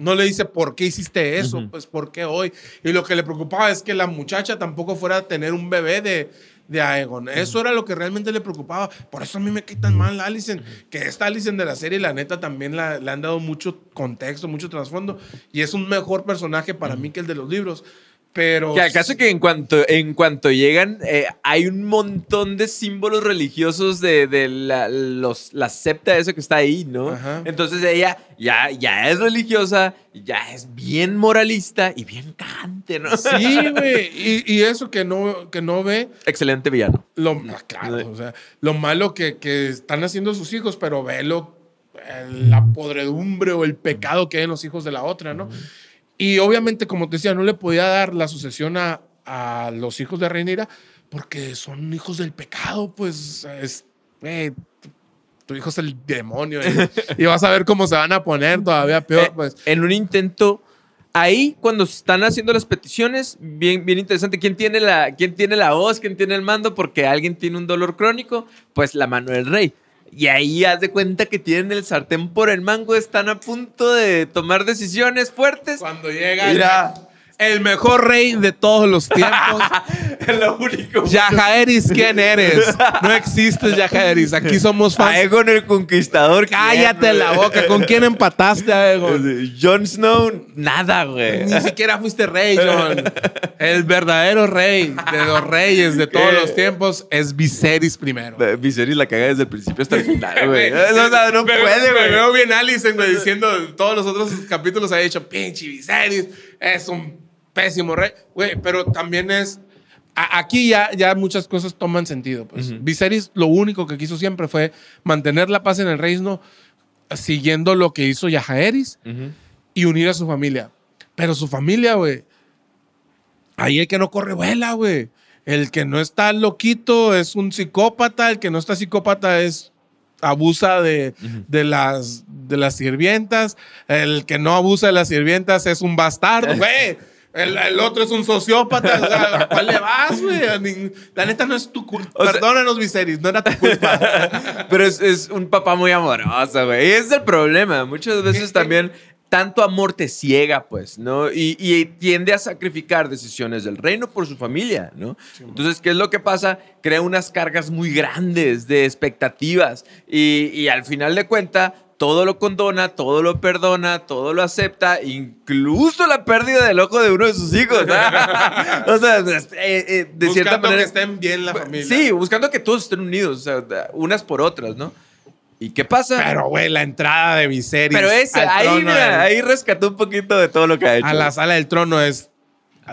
No le dice, ¿por qué hiciste eso? Ujú. Pues, ¿por qué hoy? Y lo que le preocupaba es que la muchacha tampoco fuera a tener un bebé de, de Aegon. Eso era lo que realmente le preocupaba. Por eso a mí me quitan mal a Alicent. Que esta Alicent de la serie, la neta, también la- le han dado mucho contexto, mucho trasfondo. Y es un mejor personaje para mí que el de los libros. Pero. Que acaso que en cuanto, en cuanto llegan, eh, hay un montón de símbolos religiosos de, de la, los, la septa eso que está ahí, ¿no? Ajá. Entonces ella ya, ya es religiosa, ya es bien moralista y bien cante, ¿no? Sí, güey. Y, y eso que no, que no ve, Excelente villano. lo, claro, o sea, lo malo que, que están haciendo sus hijos, pero ve lo, la podredumbre o el pecado que hay en los hijos de la otra, ¿no? Y obviamente, como te decía, no le podía dar la sucesión a, a los hijos de Reinira porque son hijos del pecado, pues es, güey, tu, hijo es el demonio y, y vas a ver cómo se van a poner todavía peor, Eh, pues. En un intento. Ahí, cuando están haciendo las peticiones, bien, bien interesante. ¿Quién tiene, la, ¿Quién tiene la voz? ¿Quién tiene el mando? Porque alguien tiene un dolor crónico. Pues la mano del rey. Y ahí haz de cuenta que tienen el sartén por el mango. Están a punto de tomar decisiones fuertes. Cuando llega Mira. El mejor rey de todos los tiempos. (laughs) Lo único. Yajaeris, ¿quién eres? No existes, Yajaeris. Aquí somos fans. Aegon el Conquistador. ¿quién, Cállate la güey? boca. ¿Con quién empataste, Aegon? Jon Snow, nada, güey. Ni siquiera fuiste rey, John. El verdadero rey de los reyes de todos los tiempos es Viserys primero. Viserys la caga desde el principio hasta el final, (laughs) güey. O sea, no Me- puede, Me güey. veo bien Alison, güey, diciendo todos los otros capítulos ha dicho, pinche Viserys, es un pésimo rey. Güey, pero también es... a- Aquí ya, ya muchas cosas toman sentido. Pues. Viserys lo único que quiso siempre fue mantener la paz en el reino siguiendo lo que hizo Yajaeris y unir a su familia. Pero su familia, güey, ahí el que no corre vuela, güey. El que no está loquito es un psicópata, el que no está psicópata es abusa de, de las, de las sirvientas, el que no abusa de las sirvientas es un bastardo, (laughs) güey. El, el otro es un sociópata. O sea, ¿A cuál le vas, güey? La neta no es tu culpa. O sea- Perdónanos, Viserys, no era tu culpa. (laughs) Pero es, es un papá muy amoroso, güey. Y es el problema. Muchas veces también tanto amor te ciega, pues, ¿no? Y, y tiende a sacrificar decisiones del reino por su familia, ¿no? Entonces, ¿qué es lo que pasa? Crea unas cargas muy grandes de expectativas y, y al final de cuenta todo lo condona, todo lo perdona, todo lo acepta, incluso la pérdida del ojo de uno de sus hijos. (laughs) o sea, eh, eh, de cierta Buscando manera... que estén bien la familia. Sí, buscando que todos estén unidos, o sea, unas por otras, ¿no? ¿Y qué pasa? Pero, güey, la entrada de Viserys. Pero ese, al ahí, trono mira, de- ahí rescató un poquito de todo lo que ha hecho. a la sala del trono es.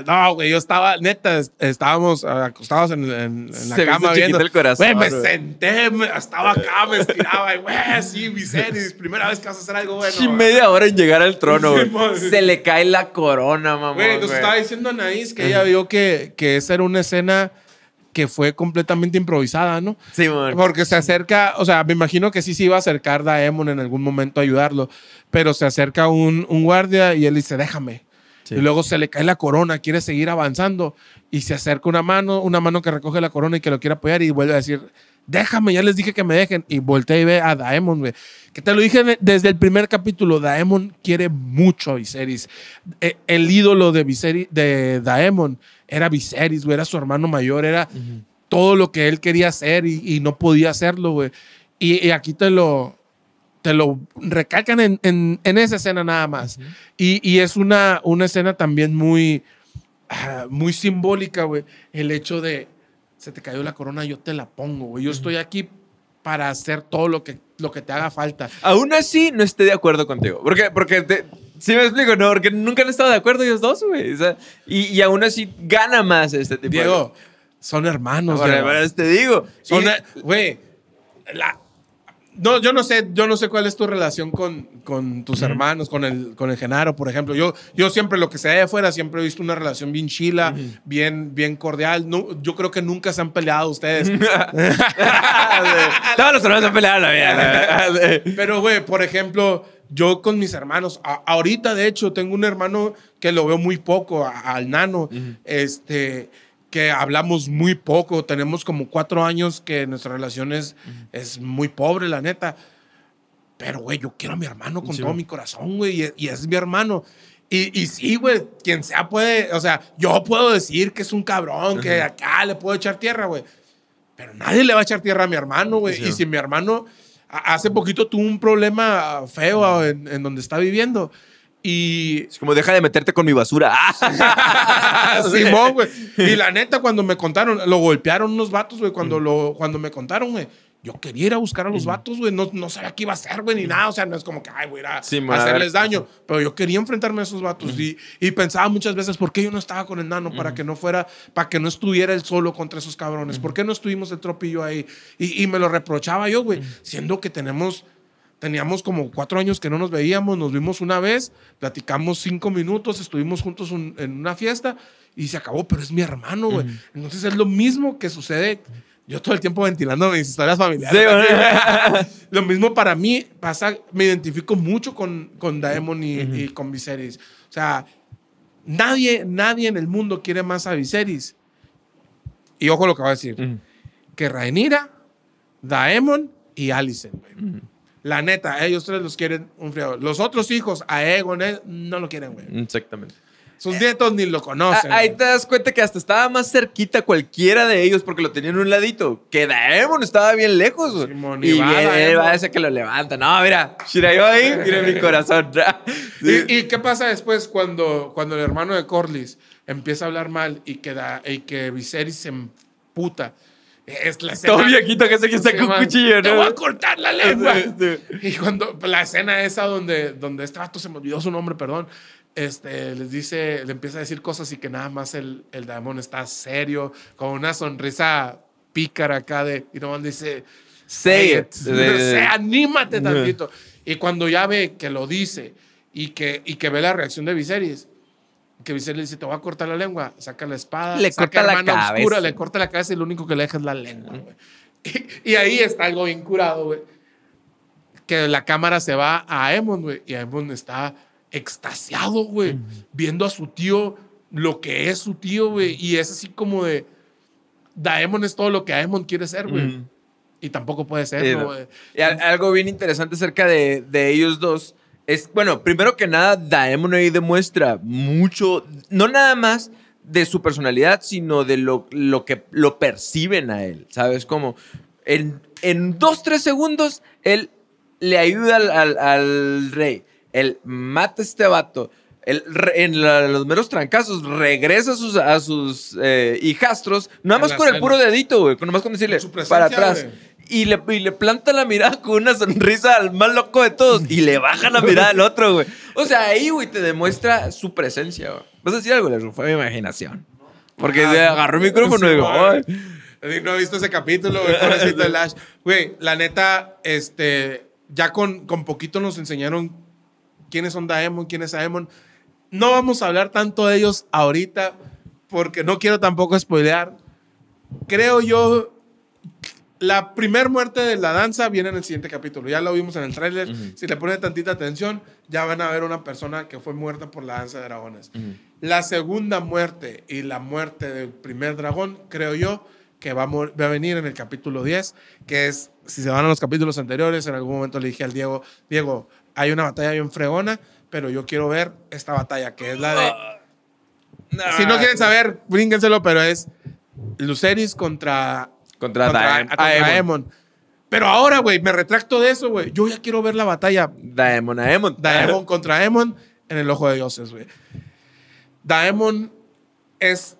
No, güey, yo estaba, neta, es- estábamos acostados en, en- en la Se cama viendo. el corazón, Güey, me senté, me- estaba acá, me estiraba, y, güey, sí, Viserys, primera vez que vas a hacer algo bueno. Sí, media hora en llegar al trono, güey. Se le cae la corona, mamá. Güey, nos estaba diciendo Anaís que ella vio que, que esa era una escena que fue completamente improvisada, ¿no? Sí, man. Porque se acerca, o sea, me imagino que sí se iba a acercar Daemon en algún momento a ayudarlo, pero se acerca un, un guardia y él dice, déjame. Sí. Y luego se le cae la corona, quiere seguir avanzando y se acerca una mano, una mano que recoge la corona y que lo quiere apoyar y vuelve a decir, déjame, ya les dije que me dejen. Y voltea y ve a Daemon, güey. Que te lo dije de- desde el primer capítulo, Daemon quiere mucho a Viserys. Eh, el ídolo de, Viserys, de Daemon era Viserys, güey, era su hermano mayor, era todo lo que él quería hacer y, y no podía hacerlo, güey. Y, y aquí te lo, te lo recalcan en, en- en esa escena nada más. y, y es una, una escena también muy, ah, muy simbólica, güey. El hecho de, se te cayó la corona, yo te la pongo, güey. Yo estoy aquí para hacer todo lo que, lo que te haga falta. Aún así, no estoy de acuerdo contigo. Porque, porque te- sí me explico, ¿no? Porque nunca han estado de acuerdo ellos dos, güey. O sea, y, y aún así gana más este tipo Diego, son hermanos, de... Bueno, te digo. Son, güey, la- no, yo no sé, yo no sé cuál es tu relación con, con tus hermanos, con el, con el Genaro, por ejemplo. Yo, yo siempre, lo que sea de afuera, siempre he visto una relación bien chila, bien, bien cordial. No, yo creo que nunca se han peleado ustedes. (laughs) Todos los hermanos han peleado la vida. Pero, güey, por ejemplo, yo con mis hermanos, a- ahorita de hecho tengo un hermano que lo veo muy poco, a- al nano, este, que hablamos muy poco, tenemos como cuatro años que nuestra relación es, es muy pobre, la neta. Pero, güey, yo quiero a mi hermano con Sí, todo güey. mi corazón, güey, y, y es mi hermano. Y, y sí, güey, quien sea puede, o sea, yo puedo decir que es un cabrón, que acá le puedo echar tierra, güey. Pero nadie le va a echar tierra a mi hermano, güey. Sí. Y si mi hermano hace poquito tuvo un problema feo en, en donde está viviendo. Y. Es como deja de meterte con mi basura. (laughs) Simón, güey. Y la neta, cuando me contaron, lo golpearon unos vatos, güey. Cuando, lo, cuando me contaron, güey. Yo quería ir a buscar a los vatos, güey. No, no sabía qué iba a hacer, güey, ni nada. O sea, no es como que, ay, voy a, Sí, a hacerles daño. Pero yo quería enfrentarme a esos vatos. y, y pensaba muchas veces, ¿por qué yo no estaba con el nano? Para que no fuera, para que no estuviera él solo contra esos cabrones. ¿Por qué no estuvimos el tropillo ahí? Y, y me lo reprochaba yo, güey. Siendo que tenemos Teníamos como cuatro años que no nos veíamos, nos vimos una vez, platicamos cinco minutos, estuvimos juntos un- en una fiesta y se acabó, pero es mi hermano, güey. Entonces es lo mismo que sucede. Yo todo el tiempo ventilando mis historias familiares. Sí, (laughs) lo mismo para mí pasa, me identifico mucho con, con Daemon y, y con Viserys. O sea, nadie, nadie en el mundo quiere más a Viserys. Y ojo lo que voy a decir que Rhaenyra, Daemon y Alicent. güey. La neta, ellos tres los quieren un frío. Los otros hijos, Aegon, eh, no lo quieren, güey. Exactamente. Sus nietos ni lo conocen. Ah, Ahí te das cuenta que hasta estaba más cerquita cualquiera de ellos porque lo tenían a un ladito. Que Daemon estaba bien lejos. güey. Simón, y y va él va ese que lo levanta. No, mira, Shirayo ahí, mira mi corazón. (laughs) Sí. ¿Y, y qué pasa después cuando, cuando el hermano de Corlys empieza a hablar mal y que, da- y que Viserys se emputa? Es la escena. Todo viejito que se que saca un man, cuchillo, Te ¿no? voy a cortar la lengua. Sí, sí. Y cuando la escena esa donde, donde este vato se me olvidó su nombre, perdón, este, les dice, le empieza a decir cosas y que nada más el, el Daemon está serio, con una sonrisa pícara acá de, y nomás dice, Say it. (laughs) Anímate tantito. Y cuando ya ve que lo dice y que, y que ve la reacción de Viserys, que Viserys le dice, te voy a cortar la lengua, saca la espada, Le saca corta la mano cabeza. oscura, le corta la cabeza y lo único que le deja es la lengua. Y, (laughs) y ahí está algo bien curado, güey. Que la cámara se va a Aemon, güey, y Aemon está extasiado, güey, viendo a su tío lo que es su tío, güey, y es así como de, Daemon es todo lo que Aemon quiere ser, güey. Ujú. Y tampoco puede ser, Sí, ¿no? Y al- algo bien interesante acerca de, de ellos dos es, bueno, primero que nada, Daemon ahí demuestra mucho, no nada más de su personalidad, sino de lo, lo que lo perciben a él, ¿sabes? Como en, en dos, tres segundos, él le ayuda al, al- al rey, él mata a este vato, re- en la- los meros trancazos regresa a sus, a sus eh, hijastros, nada más con el puro dedito, güey, con- nomás con decirle Con para atrás. güey. Y le, y le planta la mirada con una sonrisa al más loco de todos. Y le baja la mirada al otro, güey. O sea, ahí, güey, te demuestra su presencia, güey. ¿Vas a decir algo, Leslie? Fue mi imaginación. Porque Ah, se agarró el micrófono y digo. No he visto ese capítulo, güey, pobrecito de Lash. Güey, la neta, este, ya con, con poquito nos enseñaron quiénes son Daemon, quién es Daemon. No vamos a hablar tanto de ellos ahorita, porque no quiero tampoco spoilear. Creo yo, la primer muerte de la danza viene en el siguiente capítulo. Ya lo vimos en el tráiler. Si le ponen tantita atención, ya van a ver una persona que fue muerta por la danza de dragones. La segunda muerte y la muerte del primer dragón, creo yo, que va a, va a venir en el capítulo 10, que es, si se van a los capítulos anteriores, en algún momento le dije al Diego, Diego, hay una batalla bien fregona, pero yo quiero ver esta batalla, que es la de... Si no quieren saber, brínquenselo, pero es Luceris contra Contra, contra, Daemon. contra Aemon. Aemon. Pero ahora, güey, me retracto de eso, güey. Yo ya quiero ver la batalla Daemon, Aemon. Daemon contra Aemon en el ojo de dioses, güey. Daemon es,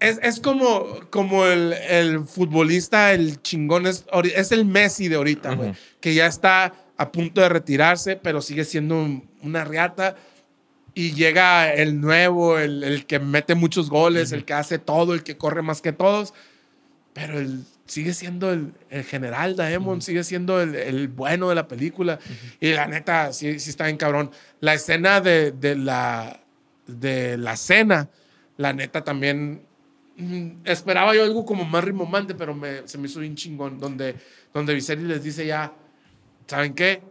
es, es como, como el, el futbolista, el chingón, es, es el Messi de ahorita, güey. Que ya está a punto de retirarse, pero sigue siendo un- una riata. Y llega el nuevo, el, el que mete muchos goles, el que hace todo, el que corre más que todos. Pero él sigue siendo el, el general Daemon, sigue siendo el, el bueno de la película. Y la neta, sí, sí está bien cabrón. La escena de, de la, de la cena, la neta también mm, esperaba yo algo como más rimomante, pero me, se me hizo bien chingón. Donde, donde Viserys les dice ya, ¿saben qué?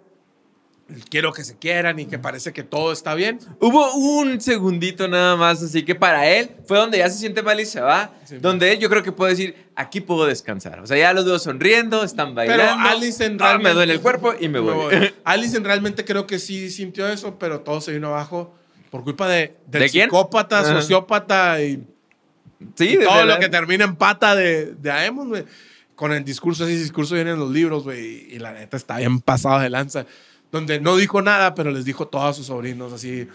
Quiero que se quieran y que parece que todo está bien. Hubo un segundito nada más, así que para él fue donde ya se siente mal y se va. Sí. donde él yo creo que puede decir, aquí puedo descansar. O sea, ya los veo sonriendo, están bailando. Pero Alicent Ah, realmente... me duele el cuerpo y me voy. (laughs) Alicent realmente creo que sí sintió eso, pero todo se vino abajo por culpa de, del ¿De quién? psicópata, Ajá. sociópata y sí, y de todo lo verdad. que termina en pata de, de Aemon, güey. Con el discurso, ese discurso viene en los libros, güey. Y la neta está bien pasado de lanza. donde no dijo nada, pero les dijo todo a sus sobrinos, así,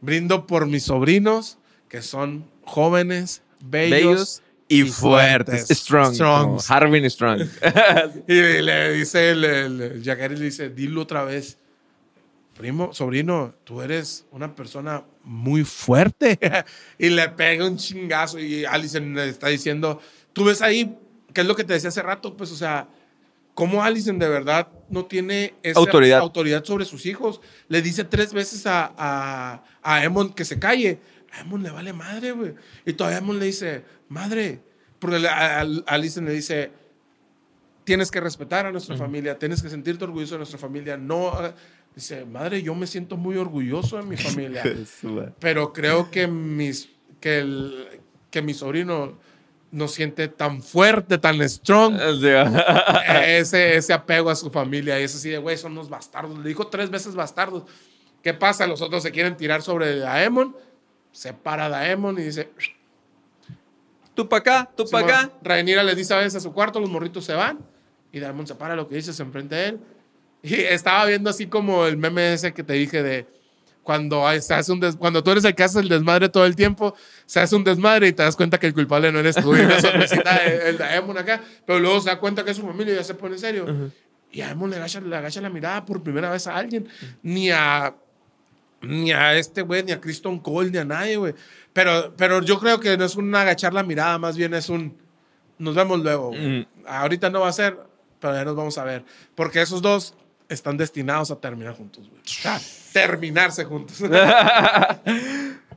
brindo por mis sobrinos, que son jóvenes, bellos, y, fuertes. Strong. Strong. Harvin Strong. (laughs) y le dice el, el, le dice, dilo otra vez. Primo, sobrino, tú eres una persona muy fuerte. (laughs) y le pega un chingazo y Alison le está diciendo, tú ves ahí, ¿qué es lo que te decía hace rato? Pues, o sea, cómo Allison de verdad no tiene esa autoridad, autoridad sobre sus hijos. Le dice tres veces a, a, a Emon que se calle. A Emon le vale madre, güey. Y todavía Emon le dice, madre, porque a, Allison le dice, tienes que respetar a nuestra familia, tienes que sentirte orgulloso de nuestra familia. No, dice, madre, yo me siento muy orgulloso de mi (laughs) familia. pero creo que, mis, que, el, que mi sobrino no siente tan fuerte, tan strong (laughs) ese, ese apego a su familia. Y es así de, güey, son unos bastardos. Le dijo tres veces bastardos. ¿Qué pasa? Los otros se quieren tirar sobre Daemon. Se para Daemon y dice, tú para acá, tú para acá. Rhaenyra le dice a veces a su cuarto, los morritos se van. Y Daemon se para lo que dice, se enfrenta a él. Y estaba viendo así como el meme ese que te dije de cuando, se hace un cuando tú eres el que hace el desmadre todo el tiempo, se hace un desmadre y te das cuenta que el culpable no eres tú. Y una sorpresita el Daemon acá, pero luego se da cuenta que es su familia y ya se pone en serio. Y Daemon le agacha, le agacha la mirada por primera vez a alguien, ni a ni a este güey, ni a Kristen Cole, ni a nadie, güey. Pero, pero yo creo que no es un agachar la mirada, más bien es un nos vemos luego. Ahorita no va a ser, pero ya nos vamos a ver. Porque esos dos están destinados a terminar juntos, güey. (laughs) terminarse juntos. (laughs)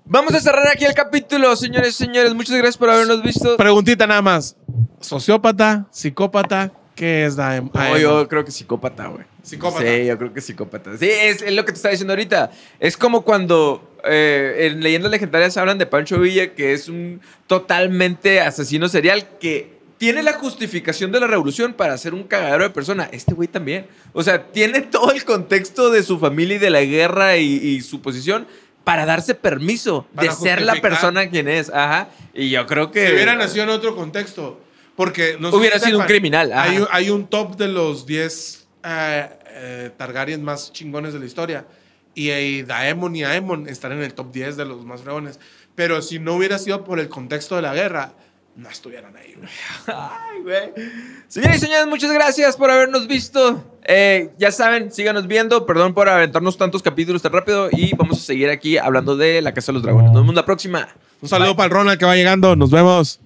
Vamos a cerrar aquí el capítulo, señores y señores. Muchas gracias por habernos visto. Preguntita nada más. ¿Sociópata? ¿Psicópata? ¿Qué es Daem? No, yo creo que psicópata, güey. ¿Psicópata? Sí, yo creo que psicópata. Sí, es, lo que te estaba diciendo ahorita. Es como cuando eh, en leyendas legendarias hablan de Pancho Villa, que es un totalmente asesino serial que tiene la justificación de la revolución para ser un cagadero de persona. Este güey también. O sea, tiene (laughs) todo el contexto de su familia y de la guerra y, su posición para darse permiso de ser la persona quien es. Ajá. Y yo creo que. Si hubiera nacido en otro contexto. Porque. No hubiera sido un criminal. Hay, hay, un top de los 10 eh, eh, Targaryen más chingones de la historia. Y, Daemon y Aemon están en el top 10 de los más fregones. Pero si no hubiera sido por el contexto de la guerra, no estuvieran ahí, güey. (laughs) Ay, güey. Señores y señores, muchas gracias por habernos visto. Eh, ya saben, síganos viendo. Perdón por aventarnos tantos capítulos tan rápido. Y vamos a seguir aquí hablando de la Casa de los Dragones. Nos vemos la próxima. Un saludo para el Ronald que va llegando. Nos vemos.